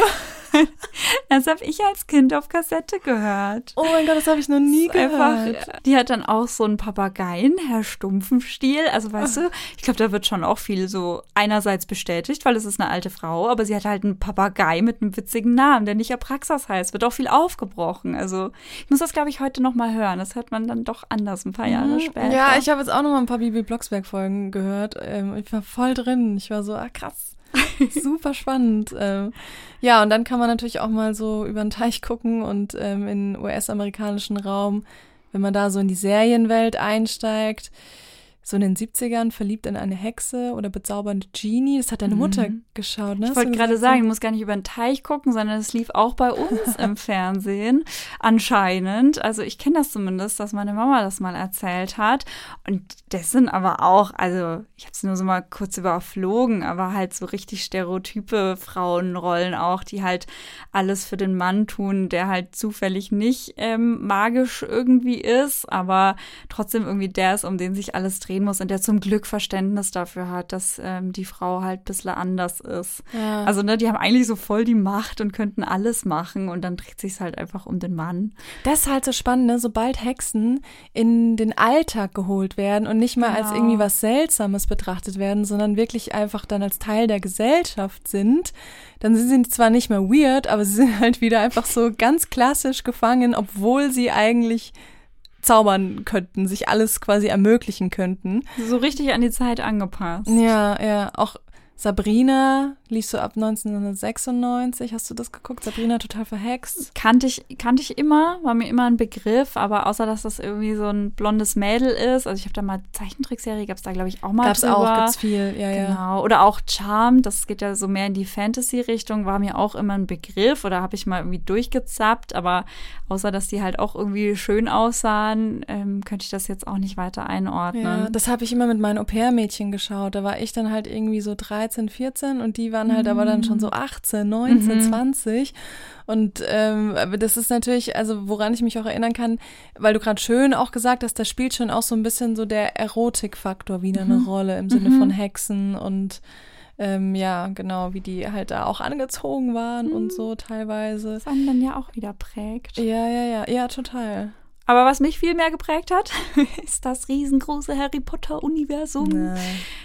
das habe ich als Kind auf Kassette gehört. Oh mein Gott, das habe ich noch nie gehört. Einfach, die hat dann auch so einen Papageien, Herr Stumpfenstiel. Also weißt du, ich glaube, da wird schon auch viel so einerseits bestätigt, weil es ist eine alte Frau, aber sie hat halt einen Papagei mit einem witzigen Namen, der nicht Apraxas heißt. Wird auch viel aufgebrochen. Also ich muss das, glaube ich, heute noch mal hören. Das hört man dann doch anders ein paar Jahre später. Mhm. Ja, ich habe jetzt auch noch mal ein paar Bibi Blocksberg Folgen gehört. Ähm, ich war voll drin. Ich war so, ah krass. Super spannend. Ähm, ja, und dann kann man natürlich auch mal so über den Teich gucken und ähm, in den US-amerikanischen Raum, wenn man da so in die Serienwelt einsteigt, so in den 70ern verliebt in eine Hexe oder bezaubernde Genie. Das hat deine Mutter geschaut, ne? Ich wollte gerade sagen, du musst gar nicht über den Teich gucken, sondern es lief auch bei uns im Fernsehen anscheinend. Also ich kenne das zumindest, dass meine Mama das mal erzählt hat. Und das sind aber auch, also ich habe es nur so mal kurz überflogen, aber halt so richtig stereotype Frauenrollen auch, die halt alles für den Mann tun, der halt zufällig nicht ähm, magisch irgendwie ist, aber trotzdem irgendwie der ist, um den sich alles drehen muss und der zum Glück Verständnis dafür hat, dass ähm, die Frau halt ein bisschen anders ist. Ja. Also, ne, die haben eigentlich so voll die Macht und könnten alles machen und dann dreht sich halt einfach um den Mann. Das ist halt so spannend, ne? sobald Hexen in den Alltag geholt werden und nicht mal als Genau. irgendwie was Seltsames betrachtet werden, sondern wirklich einfach dann als Teil der Gesellschaft sind, dann sind sie zwar nicht mehr weird, aber sie sind halt wieder einfach so ganz klassisch gefangen, obwohl sie eigentlich zaubern könnten, sich alles quasi ermöglichen könnten. So richtig an die Zeit angepasst. Ja, ja, auch Sabrina lief so ab 1996. Hast du das geguckt? Sabrina total verhext. Kannte ich, kannte ich immer, war mir immer ein Begriff, aber außer dass das irgendwie so ein blondes Mädel ist, also ich habe da mal Zeichentrickserie, gab es da glaube ich auch mal Gab's drüber. auch, gibt's viel, ja, ja. Genau. Oder auch Charmed, das geht ja so mehr in die Fantasy-Richtung, war mir auch immer ein Begriff oder habe ich mal irgendwie durchgezappt, aber außer dass die halt auch irgendwie schön aussahen, ähm, könnte ich das jetzt auch nicht weiter einordnen. Ja, das habe ich immer mit meinen Au-pair-Mädchen geschaut. Da war ich dann halt irgendwie so 13, 14 und die waren halt aber dann schon so 18, 19, 20. Und ähm, das ist natürlich, also woran ich mich auch erinnern kann, weil du gerade schön auch gesagt hast, da spielt schon auch so ein bisschen so der Erotikfaktor wieder eine Rolle im Sinne von Hexen und ähm, ja, genau, wie die halt da auch angezogen waren und so teilweise. was einen dann ja auch wieder prägt. Ja, ja, ja, ja, total. Aber was mich viel mehr geprägt hat, ist das riesengroße Harry Potter-Universum. Na.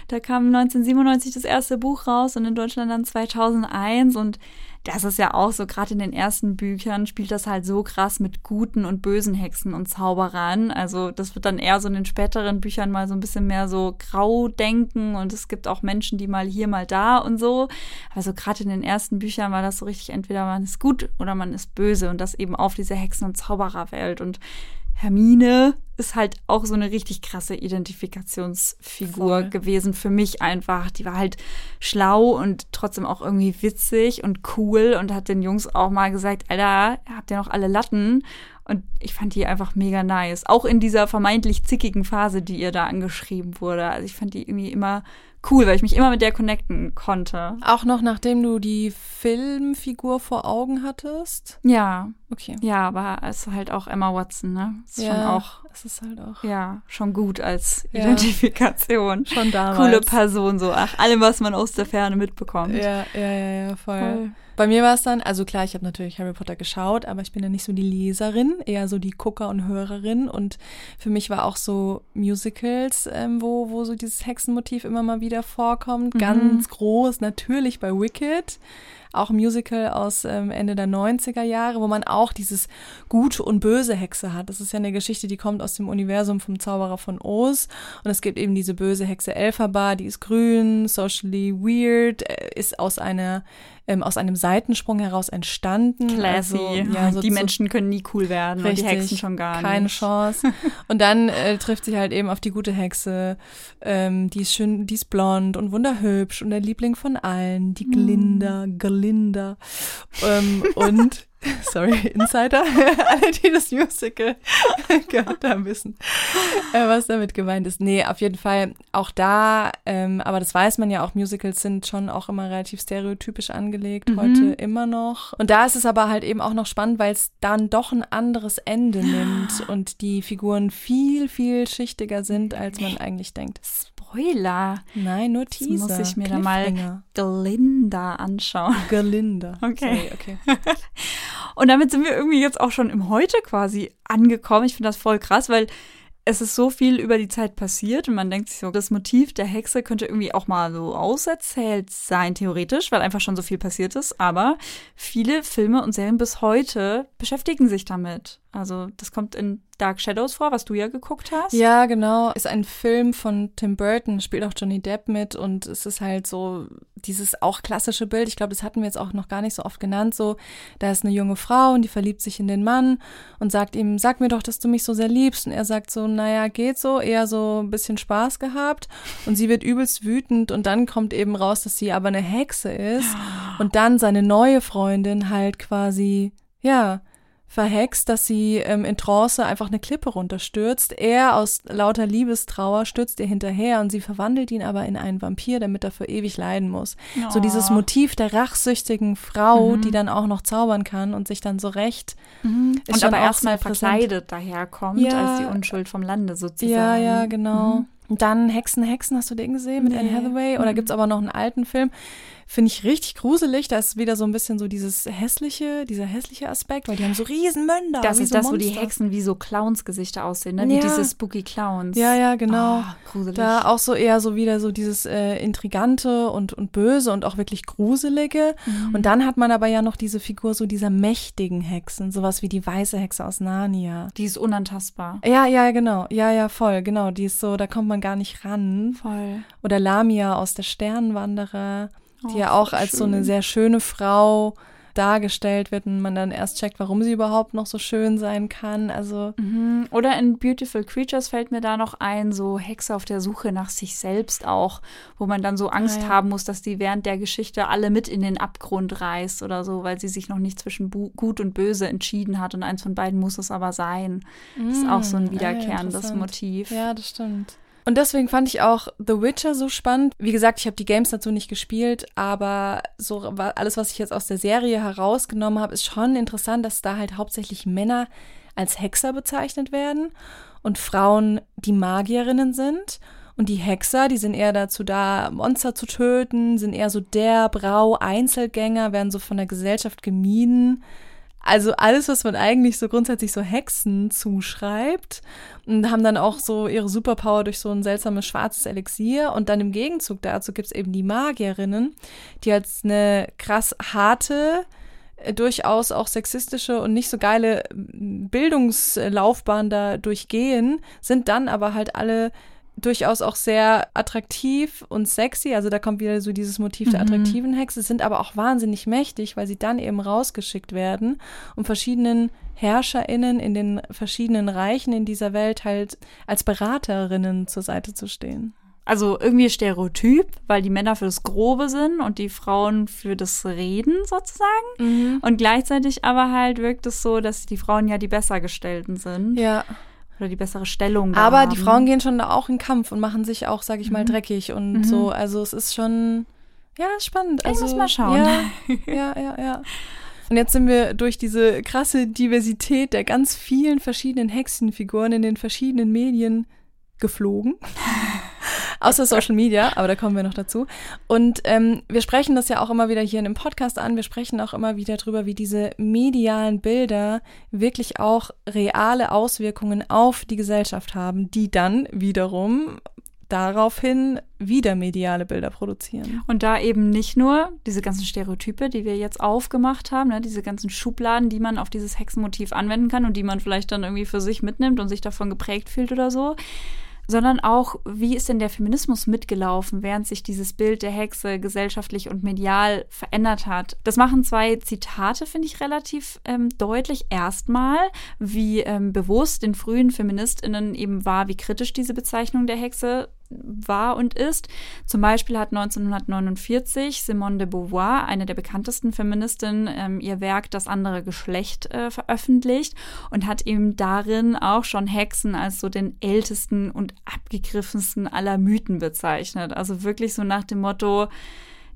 Da kam 1997 das erste Buch raus und in Deutschland dann 2001 und das ist ja auch so, gerade in den ersten Büchern spielt das halt so krass mit guten und bösen Hexen und Zauberern. Also das wird dann eher so in den späteren Büchern mal so ein bisschen mehr so grau denken und es gibt auch Menschen, die mal hier, mal da und so. Also gerade in den ersten Büchern war das so richtig, entweder man ist gut oder man ist böse und das eben auf diese Hexen- und Zaubererwelt und Hermine ist halt auch so eine richtig krasse Identifikationsfigur Voll. gewesen für mich einfach. Die war halt schlau und trotzdem auch irgendwie witzig und cool und hat den Jungs auch mal gesagt, Alter, habt ihr noch alle Latten? Und ich fand die einfach mega nice. Auch in dieser vermeintlich zickigen Phase, die ihr da angeschrieben wurde. Also ich fand die irgendwie immer cool, weil ich mich immer mit der connecten konnte. Auch noch nachdem du die Filmfigur vor Augen hattest? Ja, Okay. ja, aber es ist halt auch Emma Watson, ne? Ist schon ja, auch, es ist halt auch ja, schon gut als Ja. Identifikation. schon damals. Coole Person, so, ach, allem, was man aus der Ferne mitbekommt. Ja, ja, ja, ja, voll. Voll. Bei mir war es dann, also klar, ich habe natürlich Harry Potter geschaut, aber ich bin ja nicht so die Leserin, eher so die Gucker und Hörerin. Und für mich war auch so Musicals, ähm, wo, wo so dieses Hexenmotiv immer mal wieder vorkommt, Mhm. ganz groß, natürlich bei Wicked. Auch ein Musical aus ähm, Ende der 90er Jahre, wo man auch dieses gute und böse Hexe hat. Das ist ja eine Geschichte, die kommt aus dem Universum vom Zauberer von Oz. Und es gibt eben diese böse Hexe Elphaba, die ist grün, socially weird, äh, ist aus einer ähm, aus einem Seitensprung heraus entstanden. Classy. Also, ja, so die Menschen können nie cool werden richtig, und die Hexen schon gar keine nicht. Keine Chance. und dann äh, trifft sich halt eben auf die gute Hexe. Ähm, die ist schön, die ist blond und wunderhübsch und der Liebling von allen, die Glinda, mm. Glinda. Ähm, und Sorry, Insider. Alle, die das Musical gehört haben, wissen, äh, was damit gemeint ist. Nee, auf jeden Fall auch da, ähm, aber das weiß man ja auch, Musicals sind schon auch immer relativ stereotypisch angelegt, mhm. heute immer noch. Und da ist es aber halt eben auch noch spannend, weil es dann doch ein anderes Ende nimmt und die Figuren viel, viel schichtiger sind, als man eigentlich denkt. Spoiler. Nein, nur Teaser. Das muss ich mir da mal Glinda anschauen. Glinda. Okay. Sorry, okay. Und damit sind wir irgendwie jetzt auch schon im Heute quasi angekommen. Ich finde das voll krass, weil es ist so viel über die Zeit passiert und man denkt sich so, das Motiv der Hexe könnte irgendwie auch mal so auserzählt sein, theoretisch, weil einfach schon so viel passiert ist. Aber viele Filme und Serien bis heute beschäftigen sich damit. Also das kommt in Dark Shadows vor, was du ja geguckt hast. Ja, genau. Ist ein Film von Tim Burton, spielt auch Johnny Depp mit und es ist halt so dieses auch klassische Bild. Ich glaube, das hatten wir jetzt auch noch gar nicht so oft genannt. So, da ist eine junge Frau und die verliebt sich in den Mann und sagt ihm, sag mir doch, dass du mich so sehr liebst. Und er sagt so, naja, geht so, eher so ein bisschen Spaß gehabt. Und sie wird übelst wütend und dann kommt eben raus, dass sie aber eine Hexe ist und dann seine neue Freundin halt quasi, ja, verhext, dass sie ähm, in Trance einfach eine Klippe runterstürzt. Er aus lauter Liebestrauer stürzt ihr hinterher und sie verwandelt ihn aber in einen Vampir, damit er für ewig leiden muss. Oh. So dieses Motiv der rachsüchtigen Frau, mhm. die dann auch noch zaubern kann und sich dann so recht mhm. und aber erstmal verkleidet daherkommt ja. als die Unschuld vom Lande sozusagen. Ja, ja, genau. Mhm. Dann Hexen, Hexen, hast du den gesehen mit nee. Anne Hathaway? Oder mhm. gibt's aber noch einen alten Film? Finde ich richtig gruselig. Da ist wieder so ein bisschen so dieses hässliche, dieser hässliche Aspekt, weil die haben so riesen Münder. Das ist so das, Monster. wo die Hexen wie so Clowns-Gesichter aussehen, ne? Wie ja. diese Spooky Clowns. Ja, ja, genau. Oh, gruselig. Da auch so eher so wieder so dieses äh, Intrigante und, und Böse und auch wirklich Gruselige. Mhm. Und dann hat man aber ja noch diese Figur so dieser mächtigen Hexen, sowas wie die weiße Hexe aus Narnia. Die ist unantastbar. Ja, ja, genau. Ja, ja, voll, genau. Die ist so, da kommt man gar nicht ran. Voll. Oder Lamia aus der Sternwanderer die oh, ja auch als schön. so eine sehr schöne Frau dargestellt wird und man dann erst checkt, warum sie überhaupt noch so schön sein kann. Also mhm. oder in Beautiful Creatures fällt mir da noch ein, so Hexe auf der Suche nach sich selbst auch, wo man dann so Angst ah, ja. haben muss, dass die während der Geschichte alle mit in den Abgrund reißt oder so, weil sie sich noch nicht zwischen Gut und Böse entschieden hat und eins von beiden muss es aber sein. Mhm. Das ist auch so ein mm, wiederkehrendes ja, Motiv. Ja, das stimmt. Und deswegen fand ich auch The Witcher so spannend. Wie gesagt, ich habe die Games dazu nicht gespielt, aber so alles, was ich jetzt aus der Serie herausgenommen habe, ist schon interessant, dass da halt hauptsächlich Männer als Hexer bezeichnet werden und Frauen die Magierinnen sind. Und die Hexer, die sind eher dazu da, Monster zu töten, sind eher so der Brau, Einzelgänger, werden so von der Gesellschaft gemieden. Also alles, was man eigentlich so grundsätzlich so Hexen zuschreibt und haben dann auch so ihre Superpower durch so ein seltsames schwarzes Elixier. Und dann im Gegenzug dazu gibt's eben die Magierinnen, die als eine krass harte, äh, durchaus auch sexistische und nicht so geile Bildungslaufbahn da durchgehen, sind dann aber halt alle durchaus auch sehr attraktiv und sexy. Also da kommt wieder so dieses Motiv mhm. der attraktiven Hexe, sind aber auch wahnsinnig mächtig, weil sie dann eben rausgeschickt werden, um verschiedenen HerrscherInnen in den verschiedenen Reichen in dieser Welt halt als Beraterinnen zur Seite zu stehen. Also irgendwie Stereotyp, weil die Männer für das Grobe sind und die Frauen für das Reden sozusagen. Mhm. Und gleichzeitig aber halt wirkt es so, dass die Frauen ja die Bessergestellten sind. Ja oder die bessere Stellung. Aber haben. die Frauen gehen schon da auch in Kampf und machen sich auch, sag ich mal, mhm. dreckig und mhm. so. Also es ist schon, ja, spannend. Also, ich muss mal schauen. Ja, ja, ja, ja. Und jetzt sind wir durch diese krasse Diversität der ganz vielen verschiedenen Hexenfiguren in den verschiedenen Medien geflogen. Außer Social Media, aber da kommen wir noch dazu. Und ähm, wir sprechen das ja auch immer wieder hier in dem Podcast an. Wir sprechen auch immer wieder drüber, wie diese medialen Bilder wirklich auch reale Auswirkungen auf die Gesellschaft haben, die dann wiederum daraufhin wieder mediale Bilder produzieren. Und da eben nicht nur diese ganzen Stereotype, die wir jetzt aufgemacht haben, ne, diese ganzen Schubladen, die man auf dieses Hexenmotiv anwenden kann und die man vielleicht dann irgendwie für sich mitnimmt und sich davon geprägt fühlt oder so, sondern auch, wie ist denn der Feminismus mitgelaufen, während sich dieses Bild der Hexe gesellschaftlich und medial verändert hat. Das machen zwei Zitate, finde ich, relativ ähm, deutlich. Erstmal, wie ähm, bewusst den frühen Feministinnen eben war, wie kritisch diese Bezeichnung der Hexe war und ist. Zum Beispiel hat 1949 Simone de Beauvoir, eine der bekanntesten Feministinnen, ähm, ihr Werk Das andere Geschlecht äh, veröffentlicht und hat eben darin auch schon Hexen als so den ältesten und abgegriffensten aller Mythen bezeichnet. Also wirklich so nach dem Motto,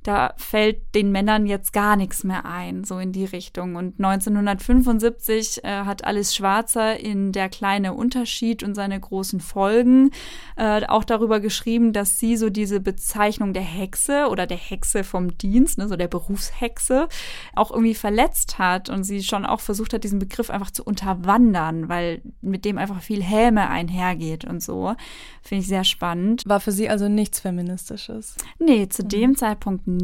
da fällt den Männern jetzt gar nichts mehr ein, so in die Richtung. Und 1975 äh, hat Alice Schwarzer in Der kleine Unterschied und seine großen Folgen äh, auch darüber geschrieben, dass sie so diese Bezeichnung der Hexe oder der Hexe vom Dienst, ne, so der Berufshexe, auch irgendwie verletzt hat und sie schon auch versucht hat, diesen Begriff einfach zu unterwandern, weil mit dem einfach viel Häme einhergeht und so. Finde ich sehr spannend. War für sie also nichts Feministisches? Nee, zu mhm. dem Zeitpunkt nicht.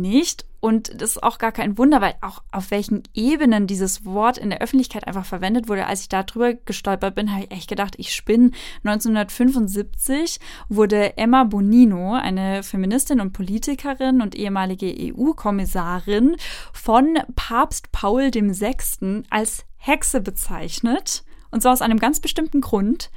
Und das ist auch gar kein Wunder, weil auch auf welchen Ebenen dieses Wort in der Öffentlichkeit einfach verwendet wurde. Als ich da drüber gestolpert bin, habe ich echt gedacht, ich spinne. 1975 wurde Emma Bonino, eine Feministin und Politikerin und ehemalige EU-Kommissarin, von Papst Paul VI. als Hexe bezeichnet. Und zwar aus einem ganz bestimmten Grund.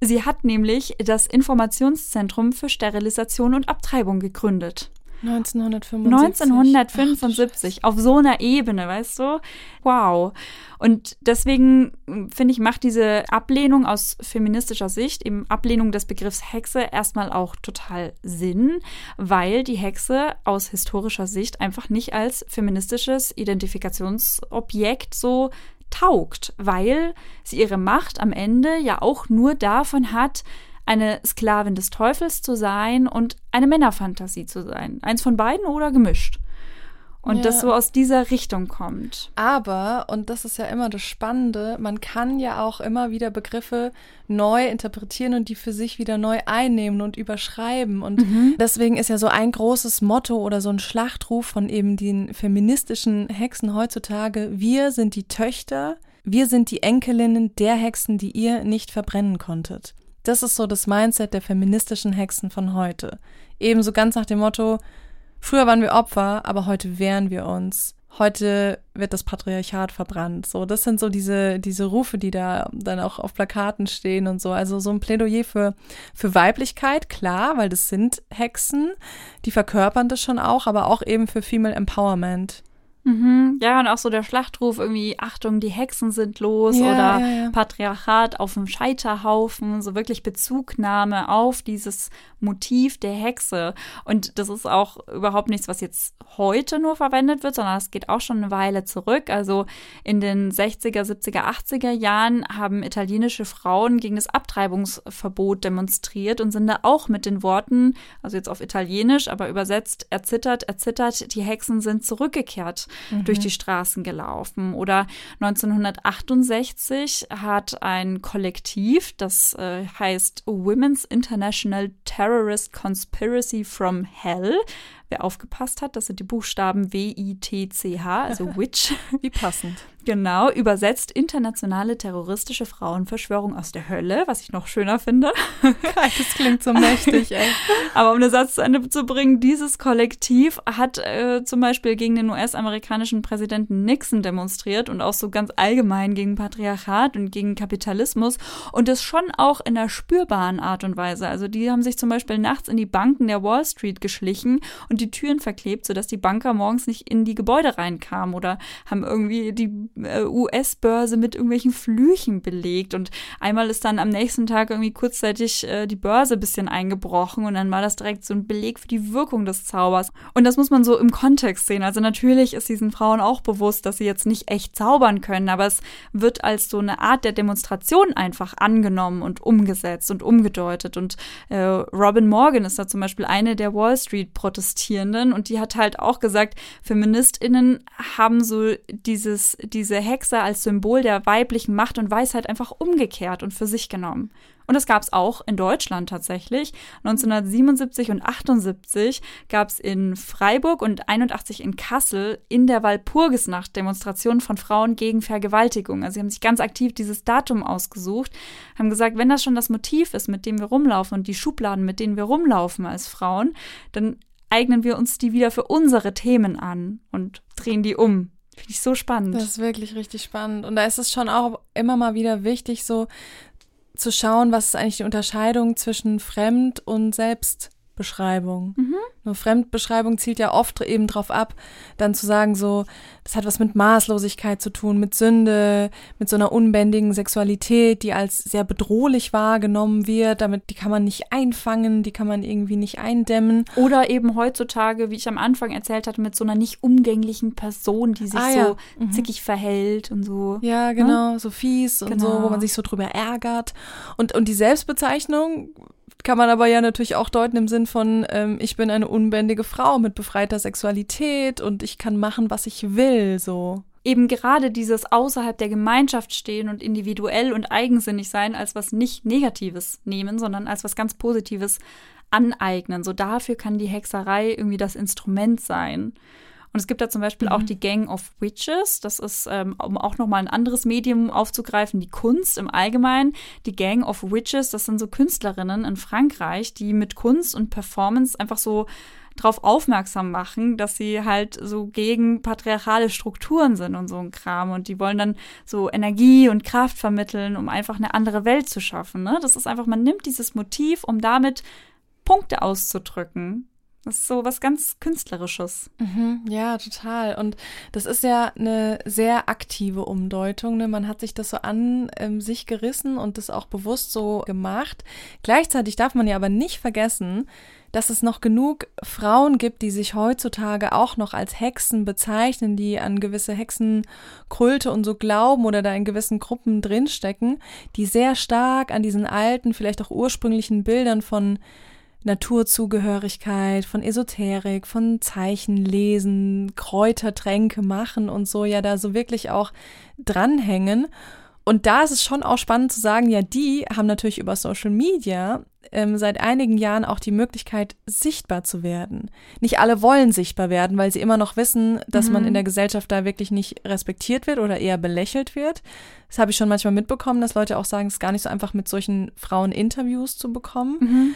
Sie hat nämlich das Informationszentrum für Sterilisation und Abtreibung gegründet. 1975. 1975, Ach, auf so einer Ebene, weißt du? Wow. Und deswegen finde ich, macht diese Ablehnung aus feministischer Sicht, eben Ablehnung des Begriffs Hexe, erstmal auch total Sinn, weil die Hexe aus historischer Sicht einfach nicht als feministisches Identifikationsobjekt so taugt, weil sie ihre Macht am Ende ja auch nur davon hat, eine Sklavin des Teufels zu sein und eine Männerfantasie zu sein. Eins von beiden oder gemischt. Und ja. das so aus dieser Richtung kommt. Aber, und das ist ja immer das Spannende, man kann ja auch immer wieder Begriffe neu interpretieren und die für sich wieder neu einnehmen und überschreiben. Und mhm. deswegen ist ja so ein großes Motto oder so ein Schlachtruf von eben den feministischen Hexen heutzutage, wir sind die Töchter, wir sind die Enkelinnen der Hexen, die ihr nicht verbrennen konntet. Das ist so das Mindset der feministischen Hexen von heute. Ebenso ganz nach dem Motto, früher waren wir Opfer, aber heute wehren wir uns. Heute wird das Patriarchat verbrannt. So, das sind so diese, diese Rufe, die da dann auch auf Plakaten stehen und so. Also so ein Plädoyer für, für Weiblichkeit, klar, weil das sind Hexen, die verkörpern das schon auch, aber auch eben für Female Empowerment. Mhm. Ja, und auch so der Schlachtruf irgendwie, Achtung, die Hexen sind los ja, oder ja, ja. Patriarchat auf dem Scheiterhaufen, so wirklich Bezugnahme auf dieses Motiv der Hexe. Und das ist auch überhaupt nichts, was jetzt heute nur verwendet wird, sondern es geht auch schon eine Weile zurück. Also in den 60er, 70er, 80er Jahren haben italienische Frauen gegen das Abtreibungsverbot demonstriert und sind da auch mit den Worten, also jetzt auf Italienisch, aber übersetzt, erzittert, erzittert, die Hexen sind zurückgekehrt mhm. durch die Straßen gelaufen. Oder 1968 hat ein Kollektiv, das äh, heißt Women's International Terrorist Conspiracy from Hell, Wer aufgepasst hat, das sind die Buchstaben W-I-T-C-H, also Witch. Wie passend. Genau, übersetzt internationale terroristische Frauenverschwörung aus der Hölle, was ich noch schöner finde. Das klingt so mächtig, ey. Aber um den Satz zu Ende zu bringen, dieses Kollektiv hat äh, zum Beispiel gegen den US-amerikanischen Präsidenten Nixon demonstriert und auch so ganz allgemein gegen Patriarchat und gegen Kapitalismus und das schon auch in einer spürbaren Art und Weise. Also die haben sich zum Beispiel nachts in die Banken der Wall Street geschlichen und die Türen verklebt, sodass die Banker morgens nicht in die Gebäude reinkamen oder haben irgendwie die äh, US-Börse mit irgendwelchen Flüchen belegt. Und einmal ist dann am nächsten Tag irgendwie kurzzeitig äh, die Börse ein bisschen eingebrochen und dann war das direkt so ein Beleg für die Wirkung des Zaubers. Und das muss man so im Kontext sehen. Also natürlich ist diesen Frauen auch bewusst, dass sie jetzt nicht echt zaubern können, aber es wird als so eine Art der Demonstration einfach angenommen und umgesetzt und umgedeutet. Und äh, Robin Morgan ist da zum Beispiel eine der Wall Street Pubertierenden und die hat halt auch gesagt, Feministinnen haben so dieses, diese Hexe als Symbol der weiblichen Macht und Weisheit einfach umgekehrt und für sich genommen. Und das gab es auch in Deutschland tatsächlich. 1977 und 78 gab es in Freiburg und 81 in Kassel in der Walpurgisnacht Demonstrationen von Frauen gegen Vergewaltigung. Also sie haben sich ganz aktiv dieses Datum ausgesucht, haben gesagt, wenn das schon das Motiv ist, mit dem wir rumlaufen und die Schubladen, mit denen wir rumlaufen als Frauen, dann eignen wir uns die wieder für unsere Themen an und drehen die um. Finde ich so spannend. Das ist wirklich richtig spannend. Und da ist es schon auch immer mal wieder wichtig, so zu schauen, was ist eigentlich die Unterscheidung zwischen Fremd- und Selbstbeschreibung. Mhm. Nur Fremdbeschreibung zielt ja oft eben drauf ab, dann zu sagen, so, das hat was mit Maßlosigkeit zu tun, mit Sünde, mit so einer unbändigen Sexualität, die als sehr bedrohlich wahrgenommen wird. Damit, die kann man nicht einfangen, die kann man irgendwie nicht eindämmen. Oder eben heutzutage, wie ich am Anfang erzählt hatte, mit so einer nicht umgänglichen Person, die sich ah, ja. so mhm. zickig verhält und so. Ja, ne? genau, ne? so fies und genau. so, wo man sich so drüber ärgert. Und, und die Selbstbezeichnung kann man aber ja natürlich auch deuten im Sinn von, ähm, ich bin eine unbändige Frau mit befreiter Sexualität und ich kann machen, was ich will, so. Eben gerade dieses außerhalb der Gemeinschaft stehen und individuell und eigensinnig sein als was nicht Negatives nehmen, sondern als was ganz Positives aneignen. So dafür kann die Hexerei irgendwie das Instrument sein. Und es gibt da zum Beispiel mhm. auch die Gang of Witches. Das ist, ähm, um auch nochmal ein anderes Medium aufzugreifen, die Kunst im Allgemeinen. Die Gang of Witches, das sind so Künstlerinnen in Frankreich, die mit Kunst und Performance einfach so darauf aufmerksam machen, dass sie halt so gegen patriarchale Strukturen sind und so ein Kram. Und die wollen dann so Energie und Kraft vermitteln, um einfach eine andere Welt zu schaffen. Ne? Das ist einfach, man nimmt dieses Motiv, um damit Punkte auszudrücken. Das ist so was ganz Künstlerisches. Mhm, ja, total. Und das ist ja eine sehr aktive Umdeutung. Ne? Man hat sich das so an ähm, sich gerissen und das auch bewusst so gemacht. Gleichzeitig darf man ja aber nicht vergessen, dass es noch genug Frauen gibt, die sich heutzutage auch noch als Hexen bezeichnen, die an gewisse Hexenkulte und so glauben oder da in gewissen Gruppen drinstecken, die sehr stark an diesen alten, vielleicht auch ursprünglichen Bildern von Naturzugehörigkeit, von Esoterik, von Zeichenlesen, Kräutertränke machen und so ja da so wirklich auch dranhängen. Und da ist es schon auch spannend zu sagen, ja, die haben natürlich über Social Media ähm, seit einigen Jahren auch die Möglichkeit, sichtbar zu werden. Nicht alle wollen sichtbar werden, weil sie immer noch wissen, dass mhm. man in der Gesellschaft da wirklich nicht respektiert wird oder eher belächelt wird. Das habe ich schon manchmal mitbekommen, dass Leute auch sagen, es ist gar nicht so einfach, mit solchen Frauen Interviews zu bekommen. Mhm.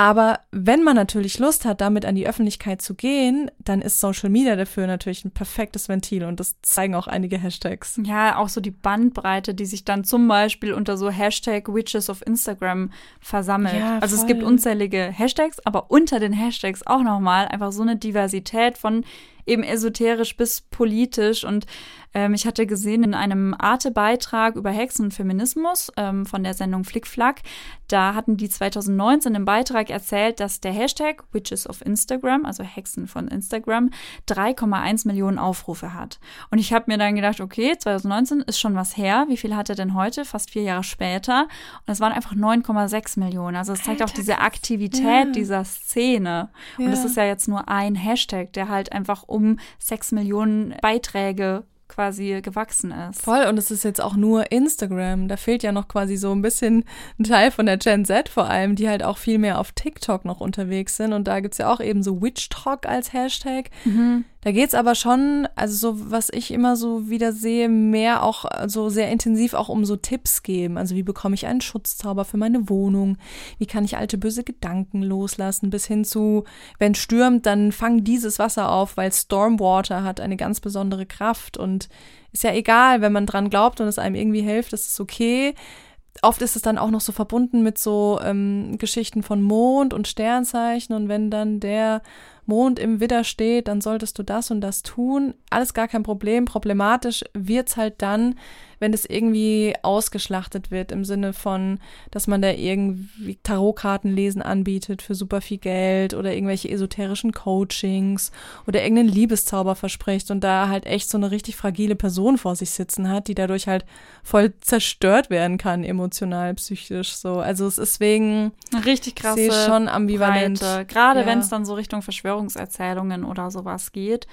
Aber wenn man natürlich Lust hat, damit an die Öffentlichkeit zu gehen, dann ist Social Media dafür natürlich ein perfektes Ventil und das zeigen auch einige Hashtags. Ja, auch so die Bandbreite, die sich dann zum Beispiel unter so Hashtag Witches of Instagram versammelt. Ja, also es gibt unzählige Hashtags, aber unter den Hashtags auch nochmal einfach so eine Diversität von eben esoterisch bis politisch. Und ähm, ich hatte gesehen in einem Arte-Beitrag über Hexen und Feminismus ähm, von der Sendung Flickflack, da hatten die 2019 im Beitrag erzählt, dass der Hashtag Witches of Instagram, also Hexen von Instagram, 3,1 Millionen Aufrufe hat. Und ich habe mir dann gedacht, okay, 2019 ist schon was her. Wie viel hat er denn heute? Fast vier Jahre später. Und es waren einfach 9,6 Millionen. Also es zeigt Alter, auch diese Aktivität ja. dieser Szene. Ja. Und es ist ja jetzt nur ein Hashtag, der halt einfach um sechs Millionen Beiträge quasi gewachsen ist. Voll, und es ist jetzt auch nur Instagram. Da fehlt ja noch quasi so ein bisschen ein Teil von der Gen Z vor allem, die halt auch viel mehr auf TikTok noch unterwegs sind. Und da gibt es ja auch eben so Witch Talk als Hashtag. Mhm. Da geht's aber schon, also so, was ich immer so wieder sehe, mehr auch so sehr intensiv auch um so Tipps geben. Also wie bekomme ich einen Schutzzauber für meine Wohnung? Wie kann ich alte böse Gedanken loslassen? Bis hin zu, wenn stürmt, dann fang dieses Wasser auf, weil Stormwater hat eine ganz besondere Kraft und ist ja egal, wenn man dran glaubt und es einem irgendwie hilft, das ist okay oft ist es dann auch noch so verbunden mit so ähm, Geschichten von Mond und Sternzeichen und wenn dann der Mond im Widder steht, dann solltest du das und das tun. Alles gar kein Problem. Problematisch wird's halt dann, wenn das irgendwie ausgeschlachtet wird im Sinne von, dass man da irgendwie Tarotkarten lesen anbietet für super viel Geld oder irgendwelche esoterischen Coachings oder irgendeinen Liebeszauber verspricht und da halt echt so eine richtig fragile Person vor sich sitzen hat, die dadurch halt voll zerstört werden kann, emotional, psychisch so. Also es ist wegen richtig krasse schon ambivalent. Breite. Gerade Ja. wenn es dann so Richtung Verschwörungserzählungen oder sowas geht.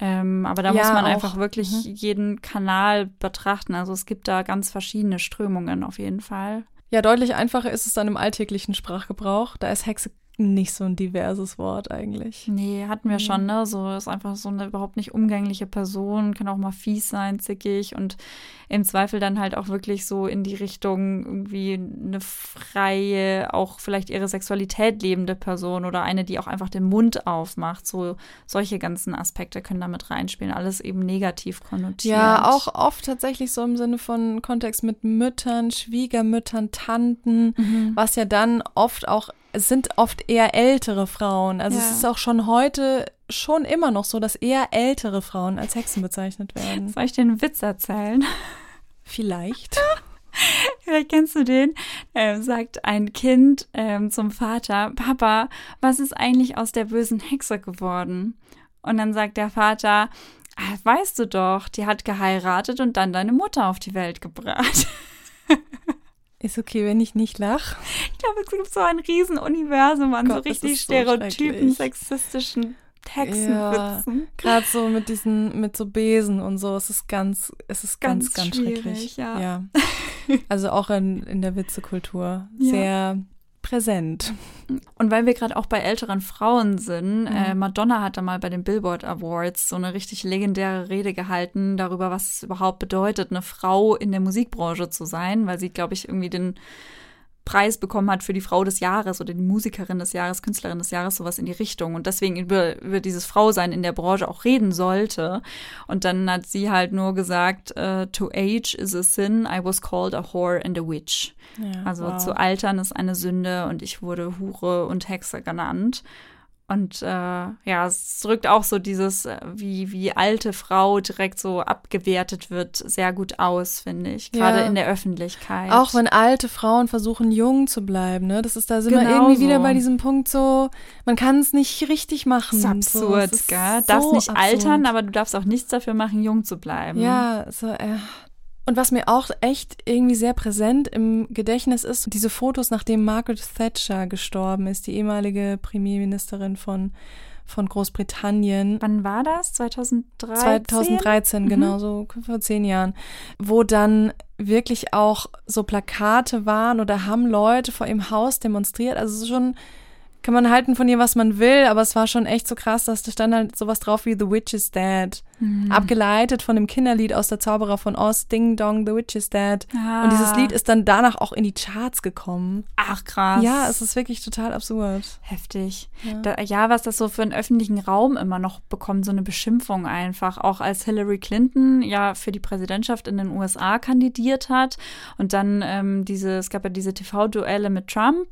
Ähm, aber da Ja, muss man auch. einfach wirklich Mhm. jeden Kanal betrachten. Also es gibt da ganz verschiedene Strömungen auf jeden Fall. Ja, deutlich einfacher ist es dann im alltäglichen Sprachgebrauch. Da ist Hexe nicht so ein diverses Wort eigentlich. Nee, hatten wir schon, ne? So ist einfach so eine überhaupt nicht umgängliche Person, kann auch mal fies sein, zickig und im Zweifel dann halt auch wirklich so in die Richtung irgendwie eine freie, auch vielleicht ihre Sexualität lebende Person oder eine, die auch einfach den Mund aufmacht. So solche ganzen Aspekte können damit reinspielen. Alles eben negativ konnotiert. Ja, auch oft tatsächlich so im Sinne von Kontext mit Müttern, Schwiegermüttern, Tanten, Mhm. was ja dann oft auch, es sind oft eher ältere Frauen. Also Ja. es ist auch schon heute schon immer noch so, dass eher ältere Frauen als Hexen bezeichnet werden. Soll ich einen Witz erzählen? Vielleicht. Vielleicht kennst du den. Ähm, sagt ein Kind ähm, zum Vater, Papa, was ist eigentlich aus der bösen Hexe geworden? Und dann sagt der Vater, ah, weißt du doch, die hat geheiratet und dann deine Mutter auf die Welt gebracht. Ist okay, wenn ich nicht lach. Ich glaube, es gibt so ein Riesenuniversum an so Gott, das richtig so stereotypen, schrecklich. sexistischen Hexenwitzen. Gerade so mit diesen, mit so Besen und so. Es ist ganz, es ist ganz, Ganz ganz, schwierig, schrecklich. ja. Also auch in, in der Witzekultur. Ja. Sehr präsent. Und weil wir gerade auch bei älteren Frauen sind, Mhm. äh, Madonna hat da mal bei den Billboard Awards so eine richtig legendäre Rede gehalten darüber, was es überhaupt bedeutet, eine Frau in der Musikbranche zu sein, weil sie, glaube ich, irgendwie den Preis bekommen hat für die Frau des Jahres oder die Musikerin des Jahres, Künstlerin des Jahres, sowas in die Richtung und deswegen über, über dieses Frausein in der Branche auch reden sollte. Und dann hat sie halt nur gesagt, äh, to age is a sin, I was called a whore and a witch. Ja, Also wow. zu altern ist eine Sünde und ich wurde Hure und Hexe genannt. Und äh, ja, es drückt auch so dieses, äh, wie, wie alte Frau direkt so abgewertet wird, sehr gut aus, finde ich. Gerade Ja. in der Öffentlichkeit. Auch wenn alte Frauen versuchen, jung zu bleiben, ne? Das ist da sind wir Genau irgendwie wieder so. bei diesem Punkt so, man kann es nicht richtig machen. das ist so, absurd, ist gell? so Darfst nicht absurd. altern, aber du darfst auch nichts dafür machen, jung zu bleiben. Ja, so, äh. Und was mir auch echt irgendwie sehr präsent im Gedächtnis ist, diese Fotos, nachdem Margaret Thatcher gestorben ist, die ehemalige Premierministerin von, von Großbritannien. Wann war das? 2013? 2013, Mhm. genau, so vor zehn Jahren, wo dann wirklich auch so Plakate waren oder haben Leute vor ihrem Haus demonstriert. Also schon, kann man halten von ihr, was man will, aber es war schon echt so krass, dass da stand halt sowas drauf wie The Witch is Dead. Mhm. Abgeleitet von dem Kinderlied aus der Zauberer von Oz, Ding Dong, The Witch is Dead. Ah. Und dieses Lied ist dann danach auch in die Charts gekommen. Ach krass. Ja, es ist wirklich total absurd. Heftig. Ja. Da, ja, was das so für einen öffentlichen Raum immer noch bekommt, so eine Beschimpfung einfach. Auch als Hillary Clinton ja für die Präsidentschaft in den USA kandidiert hat und dann ähm, diese, es gab ja diese TV-Duelle mit Trump.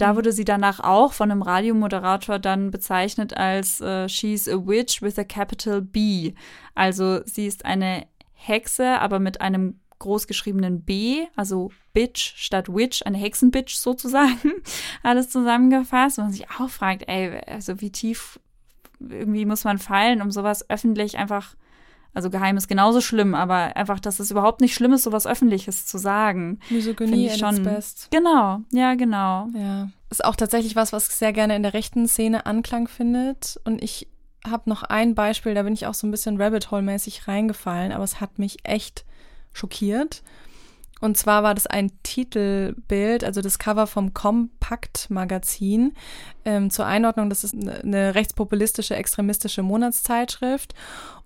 Da wurde sie danach auch von einem Radiomoderator dann bezeichnet als äh, She's a Witch with a capital B. Also sie ist eine Hexe, aber mit einem großgeschriebenen B, also Bitch statt Witch, eine Hexenbitch sozusagen, alles zusammengefasst. Und man sich auch fragt, ey, also wie tief irgendwie muss man fallen, um sowas öffentlich einfach, also geheim ist genauso schlimm, aber einfach, dass es überhaupt nicht schlimm ist, sowas Öffentliches zu sagen. Misogynie ich its schon. best. Genau, ja, genau. Ja. Ist auch tatsächlich was, was sehr gerne in der rechten Szene Anklang findet. Und ich habe noch ein Beispiel, da bin ich auch so ein bisschen Rabbit Hole-mäßig reingefallen, aber es hat mich echt schockiert. Und zwar war das ein Titelbild, also das Cover vom Kompakt-Magazin. Ähm, zur Einordnung, das ist eine, eine rechtspopulistische, extremistische Monatszeitschrift.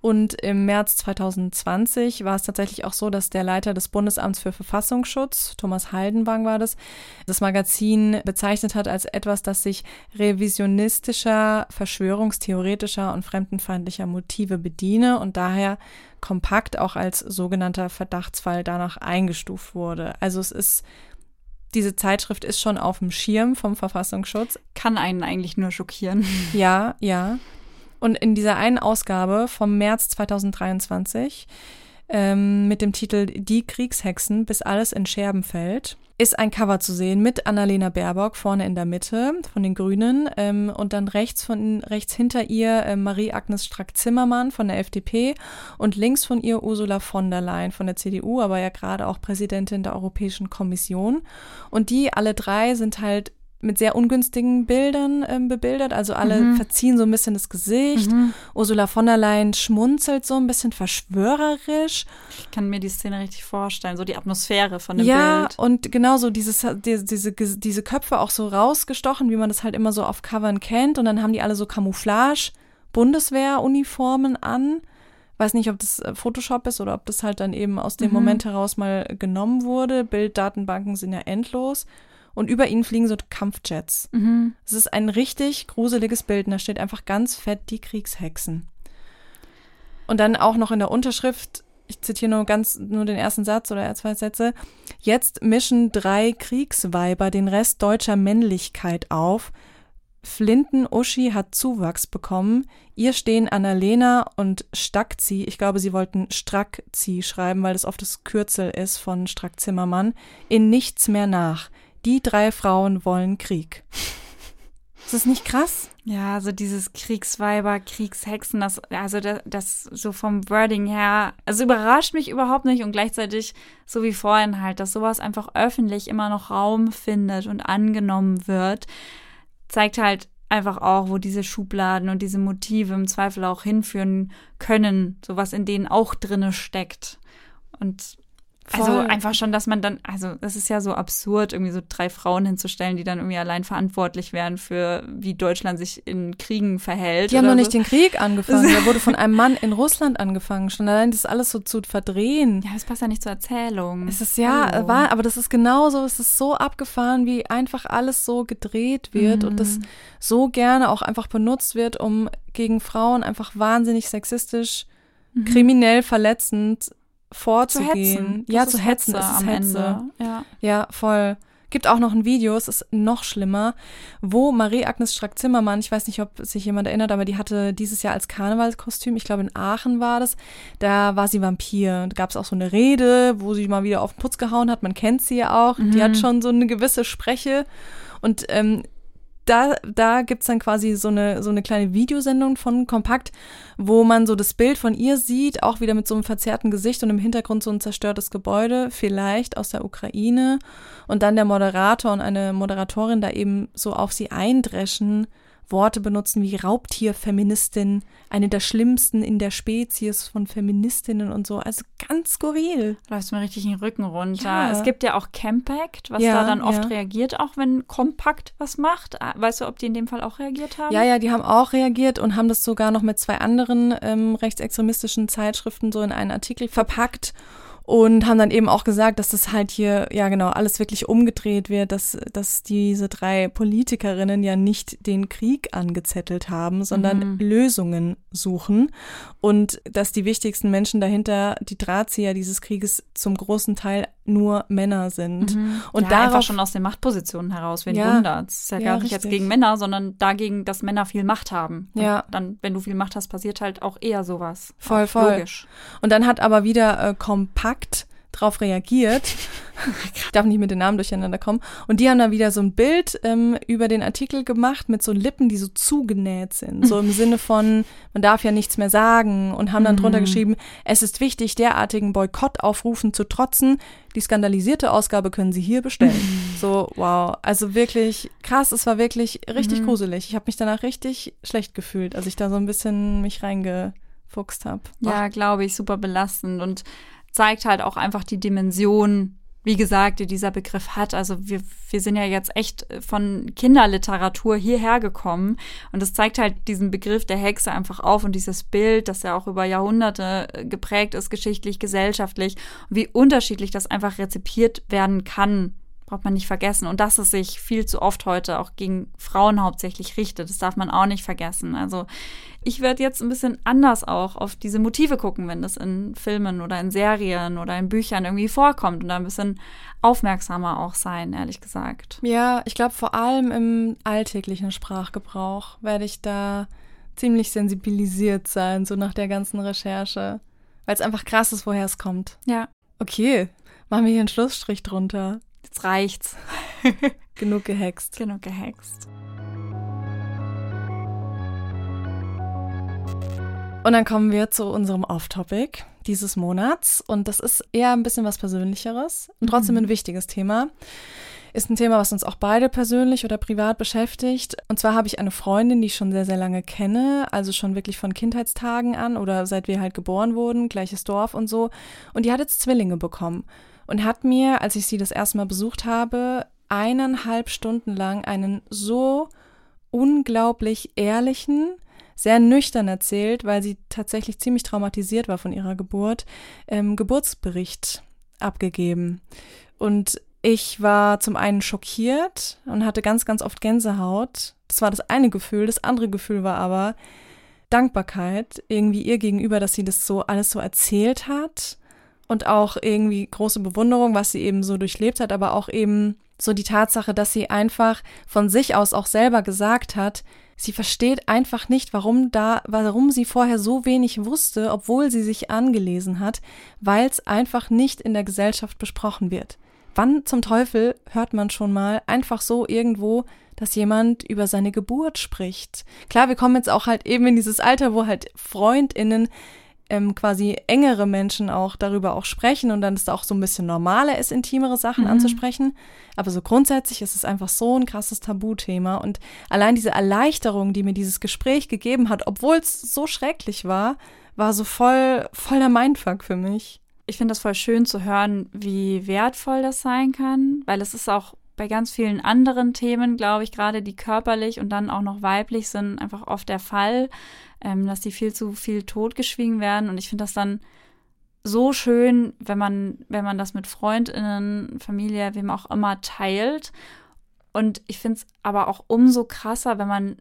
Und im März 2020 war es tatsächlich auch so, dass der Leiter des Bundesamts für Verfassungsschutz, Thomas Haldenwang war das, das Magazin bezeichnet hat als etwas, das sich revisionistischer, verschwörungstheoretischer und fremdenfeindlicher Motive bediene und daher kompakt auch als sogenannter Verdachtsfall danach eingestuft wurde. Also es ist, diese Zeitschrift ist schon auf dem Schirm vom Verfassungsschutz. Kann einen eigentlich nur schockieren. Ja, ja. Und in dieser einen Ausgabe vom März 2023 ähm, mit dem Titel Die Kriegshexen, bis alles in Scherben fällt. Ist ein Cover zu sehen mit Annalena Baerbock vorne in der Mitte von den Grünen ähm, und dann rechts von rechts hinter ihr äh, Marie-Agnes Strack-Zimmermann von der FDP und links von ihr Ursula von der Leyen von der CDU, aber ja gerade auch Präsidentin der Europäischen Kommission. Und die alle drei sind halt mit sehr ungünstigen Bildern ähm, bebildert. Also alle mhm. verziehen so ein bisschen das Gesicht. Mhm. Ursula von der Leyen schmunzelt so ein bisschen verschwörerisch. Ich kann mir die Szene richtig vorstellen, so die Atmosphäre von dem ja, Bild. Ja, und genau so dieses, die, diese, diese Köpfe auch so rausgestochen, wie man das halt immer so auf Covern kennt. Und dann haben die alle so Camouflage, Bundeswehruniformen an. Weiß nicht, ob das äh, Photoshop ist oder ob das halt dann eben aus dem mhm. Moment heraus mal genommen wurde. Bilddatenbanken sind ja endlos und über ihnen fliegen so Kampfjets. Mhm. Es ist ein richtig gruseliges Bild und da steht einfach ganz fett die Kriegshexen. Und dann auch noch in der Unterschrift, ich zitiere nur ganz nur den ersten Satz oder zwei Sätze. Jetzt mischen drei Kriegsweiber den Rest deutscher Männlichkeit auf. Flinten Uschi hat Zuwachs bekommen. Ihr stehen Annalena und Stackzi, ich glaube, sie wollten Strackzi schreiben, weil das oft das Kürzel ist von Strack Zimmermann, in nichts mehr nach die drei Frauen wollen Krieg. Ist das nicht krass? Ja, also dieses Kriegsweiber, Kriegshexen, das, also das, das so vom Wording her, also überrascht mich überhaupt nicht und gleichzeitig, so wie vorhin halt, dass sowas einfach öffentlich immer noch Raum findet und angenommen wird, zeigt halt einfach auch, wo diese Schubladen und diese Motive im Zweifel auch hinführen können, sowas in denen auch drinne steckt. Und Voll. Also einfach schon, dass man dann, also es ist ja so absurd, irgendwie so drei Frauen hinzustellen, die dann irgendwie allein verantwortlich wären für, wie Deutschland sich in Kriegen verhält. Die haben noch nicht so. den Krieg angefangen. Der wurde von einem Mann in Russland angefangen. Schon allein das alles so zu verdrehen. Ja, das passt ja nicht zur Erzählung. Es ist ja, Hallo. war, aber das ist genauso, es ist so abgefahren, wie einfach alles so gedreht wird mhm. und das so gerne auch einfach benutzt wird, um gegen Frauen einfach wahnsinnig sexistisch, mhm. kriminell verletzend vorzugehen. Zu ja, zu hetzen. Hetze, am Hetze. Ende. Ja. ja, voll. Gibt auch noch ein Video, es ist noch schlimmer, wo Marie-Agnes Strack-Zimmermann, ich weiß nicht, ob sich jemand erinnert, aber die hatte dieses Jahr als Karnevalskostüm, ich glaube in Aachen war das, da war sie Vampir. Da gab es auch so eine Rede, wo sie mal wieder auf den Putz gehauen hat, man kennt sie ja auch, mhm. die hat mhm. schon so eine gewisse Spreche. Und ähm, da, da gibt's dann quasi so eine, so eine kleine Videosendung von Kompakt, wo man so das Bild von ihr sieht, auch wieder mit so einem verzerrten Gesicht und im Hintergrund so ein zerstörtes Gebäude, vielleicht aus der Ukraine. Und dann der Moderator und eine Moderatorin da eben so auf sie eindreschen Worte benutzen wie Raubtierfeministin, eine der schlimmsten in der Spezies von Feministinnen und so. Also ganz skurril. Läuft mir richtig den Rücken runter. Ja. Es gibt ja auch Campact, was ja, da dann oft ja. reagiert, auch wenn Kompakt was macht. Ah, weißt du, ob die in dem Fall auch reagiert haben? Ja, ja, die haben auch reagiert und haben das sogar noch mit zwei anderen ähm, rechtsextremistischen Zeitschriften so in einen Artikel verpackt und haben dann eben auch gesagt, dass das halt hier, ja genau, alles wirklich umgedreht wird, dass, dass diese drei Politikerinnen ja nicht den Krieg angezettelt haben, sondern mhm. Lösungen suchen und dass die wichtigsten Menschen dahinter, die Drahtzieher dieses Krieges zum großen Teil nur Männer sind. Mhm. Und ja, darauf, einfach schon aus den Machtpositionen heraus, wenn ja, wundert. Es ist ja, ja gar nicht richtig. jetzt gegen Männer, sondern dagegen, dass Männer viel Macht haben. Und ja. dann, wenn du viel Macht hast, passiert halt auch eher sowas. Voll, voll. Logisch. Und dann hat aber wieder äh, kompakt drauf reagiert. ich darf nicht mit den Namen durcheinander kommen. Und die haben dann wieder so ein Bild ähm, über den Artikel gemacht mit so Lippen, die so zugenäht sind. So im Sinne von, man darf ja nichts mehr sagen. Und haben dann drunter mhm. geschrieben, es ist wichtig, derartigen Boykottaufrufen zu trotzen. Die skandalisierte Ausgabe können Sie hier bestellen. so, wow. Also wirklich krass. Es war wirklich richtig mhm. gruselig. Ich habe mich danach richtig schlecht gefühlt, als ich da so ein bisschen mich reingefuchst habe. Ja, glaube ich, super belastend. Und zeigt halt auch einfach die Dimension, wie gesagt, die dieser Begriff hat. Also wir, wir sind ja jetzt echt von Kinderliteratur hierher gekommen und das zeigt halt diesen Begriff der Hexe einfach auf und dieses Bild, das ja auch über Jahrhunderte geprägt ist, geschichtlich, gesellschaftlich, wie unterschiedlich das einfach rezipiert werden kann braucht man nicht vergessen. Und dass es sich viel zu oft heute auch gegen Frauen hauptsächlich richtet, das darf man auch nicht vergessen. Also ich werde jetzt ein bisschen anders auch auf diese Motive gucken, wenn das in Filmen oder in Serien oder in Büchern irgendwie vorkommt und da ein bisschen aufmerksamer auch sein, ehrlich gesagt. Ja, ich glaube vor allem im alltäglichen Sprachgebrauch werde ich da ziemlich sensibilisiert sein, so nach der ganzen Recherche. Weil es einfach krass ist, woher es kommt. Ja. Okay, machen wir hier einen Schlussstrich drunter. Jetzt reicht's. Genug gehext. Genug gehext. Und dann kommen wir zu unserem Off-Topic dieses Monats. Und das ist eher ein bisschen was Persönlicheres und trotzdem ein wichtiges Thema. Ist ein Thema, was uns auch beide persönlich oder privat beschäftigt. Und zwar habe ich eine Freundin, die ich schon sehr, sehr lange kenne, also schon wirklich von Kindheitstagen an oder seit wir halt geboren wurden, gleiches Dorf und so. Und die hat jetzt Zwillinge bekommen und hat mir, als ich sie das erste Mal besucht habe, eineinhalb Stunden lang einen so unglaublich ehrlichen, sehr nüchtern erzählt, weil sie tatsächlich ziemlich traumatisiert war von ihrer Geburt, ähm, Geburtsbericht abgegeben. Und ich war zum einen schockiert und hatte ganz, ganz oft Gänsehaut. Das war das eine Gefühl. Das andere Gefühl war aber Dankbarkeit irgendwie ihr gegenüber, dass sie das so alles so erzählt hat und auch irgendwie große Bewunderung, was sie eben so durchlebt hat, aber auch eben so die Tatsache, dass sie einfach von sich aus auch selber gesagt hat, sie versteht einfach nicht, warum da, warum sie vorher so wenig wusste, obwohl sie sich angelesen hat, weil es einfach nicht in der Gesellschaft besprochen wird. Wann zum Teufel hört man schon mal einfach so irgendwo, dass jemand über seine Geburt spricht? Klar, wir kommen jetzt auch halt eben in dieses Alter, wo halt Freundinnen ähm, quasi engere Menschen auch darüber auch sprechen und dann ist es auch so ein bisschen normaler ist, intimere Sachen mhm. anzusprechen. Aber so grundsätzlich ist es einfach so ein krasses Tabuthema und allein diese Erleichterung, die mir dieses Gespräch gegeben hat, obwohl es so schrecklich war, war so voll, voll der Mindfuck für mich. Ich finde das voll schön zu hören, wie wertvoll das sein kann, weil es ist auch bei ganz vielen anderen Themen, glaube ich, gerade die körperlich und dann auch noch weiblich sind, einfach oft der Fall, ähm, dass die viel zu viel totgeschwiegen werden. Und ich finde das dann so schön, wenn man, wenn man das mit FreundInnen, Familie, wem auch immer teilt. Und ich finde es aber auch umso krasser, wenn man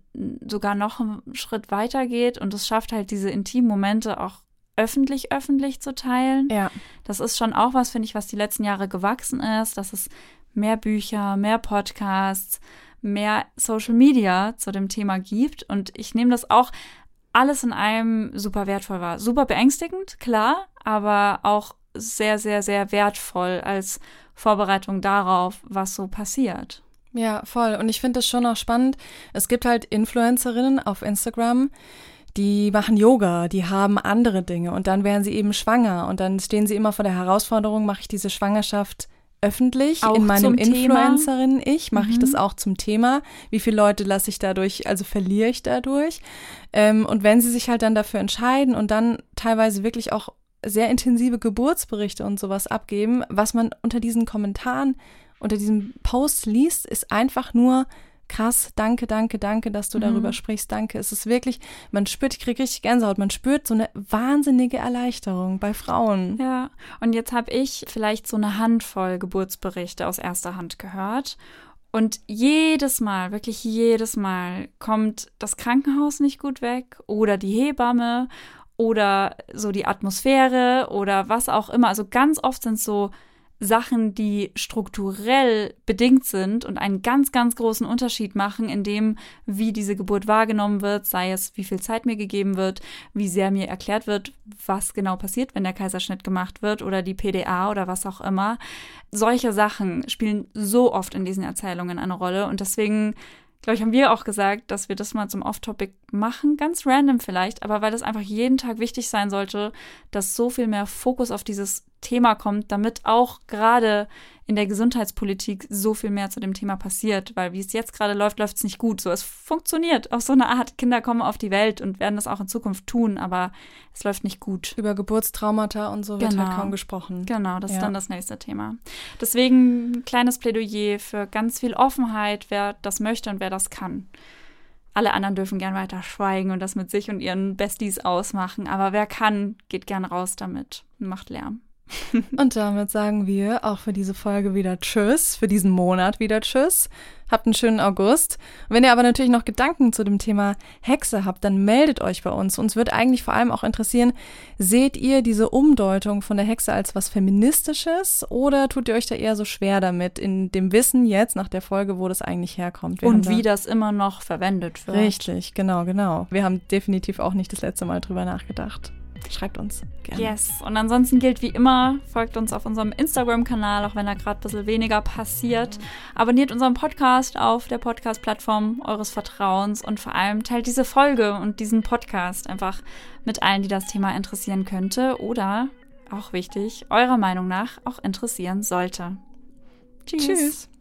sogar noch einen Schritt weiter geht und es schafft halt diese intimen Momente auch öffentlich, öffentlich zu teilen. Ja. Das ist schon auch was, finde ich, was die letzten Jahre gewachsen ist, dass es mehr Bücher, mehr Podcasts, mehr Social Media zu dem Thema gibt. Und ich nehme das auch alles in einem super wertvoll wahr. Super beängstigend, klar, aber auch sehr, sehr, sehr wertvoll als Vorbereitung darauf, was so passiert. Ja, voll. Und ich finde das schon auch spannend. Es gibt halt Influencerinnen auf Instagram, die machen Yoga, die haben andere Dinge und dann werden sie eben schwanger und dann stehen sie immer vor der Herausforderung, mache ich diese Schwangerschaft öffentlich auch in meinem Influencerin-Ich mache mhm. ich das mhm. auch zum Thema. Wie viele Leute lasse ich dadurch, also verliere ich dadurch? Ähm, und wenn sie sich halt dann dafür entscheiden und dann teilweise wirklich auch sehr intensive Geburtsberichte und sowas abgeben, was man unter diesen Kommentaren, unter diesem Post liest, ist einfach nur krass, danke, danke, danke, dass du darüber mhm. sprichst, danke. Es ist wirklich, man spürt, ich kriege richtig Gänsehaut, man spürt so eine wahnsinnige Erleichterung bei Frauen. Ja, und jetzt habe ich vielleicht so eine Handvoll Geburtsberichte aus erster Hand gehört. Und jedes Mal, wirklich jedes Mal kommt das Krankenhaus nicht gut weg oder die Hebamme oder so die Atmosphäre oder was auch immer. Also ganz oft sind so Sachen, die strukturell bedingt sind und einen ganz, ganz großen Unterschied machen in dem, wie diese Geburt wahrgenommen wird, sei es, wie viel Zeit mir gegeben wird, wie sehr mir erklärt wird, was genau passiert, wenn der Kaiserschnitt gemacht wird oder die PDA oder was auch immer. Solche Sachen spielen so oft in diesen Erzählungen eine Rolle und deswegen glaube ich, haben wir auch gesagt, dass wir das mal zum Off-Topic machen, ganz random vielleicht, aber weil das einfach jeden Tag wichtig sein sollte, dass so viel mehr Fokus auf dieses Thema kommt, damit auch gerade in der Gesundheitspolitik so viel mehr zu dem Thema passiert, weil wie es jetzt gerade läuft, läuft es nicht gut. So, es funktioniert auf so eine Art. Kinder kommen auf die Welt und werden das auch in Zukunft tun, aber es läuft nicht gut. Über Geburtstraumata und so wird halt genau. kaum gesprochen. Genau, das ja. ist dann das nächste Thema. Deswegen ein kleines Plädoyer für ganz viel Offenheit, wer das möchte und wer das kann. Alle anderen dürfen gern weiter schweigen und das mit sich und ihren Besties ausmachen, aber wer kann, geht gern raus damit und macht Lärm. Und damit sagen wir auch für diese Folge wieder Tschüss, für diesen Monat wieder Tschüss. Habt einen schönen August. Wenn ihr aber natürlich noch Gedanken zu dem Thema Hexe habt, dann meldet euch bei uns. Uns wird eigentlich vor allem auch interessieren, seht ihr diese Umdeutung von der Hexe als was Feministisches oder tut ihr euch da eher so schwer damit, in dem Wissen jetzt nach der Folge, wo das eigentlich herkommt? Wir Und wie da das immer noch verwendet wird. Richtig, genau, genau. Wir haben definitiv auch nicht das letzte Mal drüber nachgedacht. Schreibt uns gerne. Yes. Und ansonsten gilt wie immer, folgt uns auf unserem Instagram-Kanal, auch wenn da gerade ein bisschen weniger passiert. Abonniert unseren Podcast auf der Podcast-Plattform eures Vertrauens und vor allem teilt diese Folge und diesen Podcast einfach mit allen, die das Thema interessieren könnte oder, auch wichtig, eurer Meinung nach auch interessieren sollte. Tschüss. Tschüss.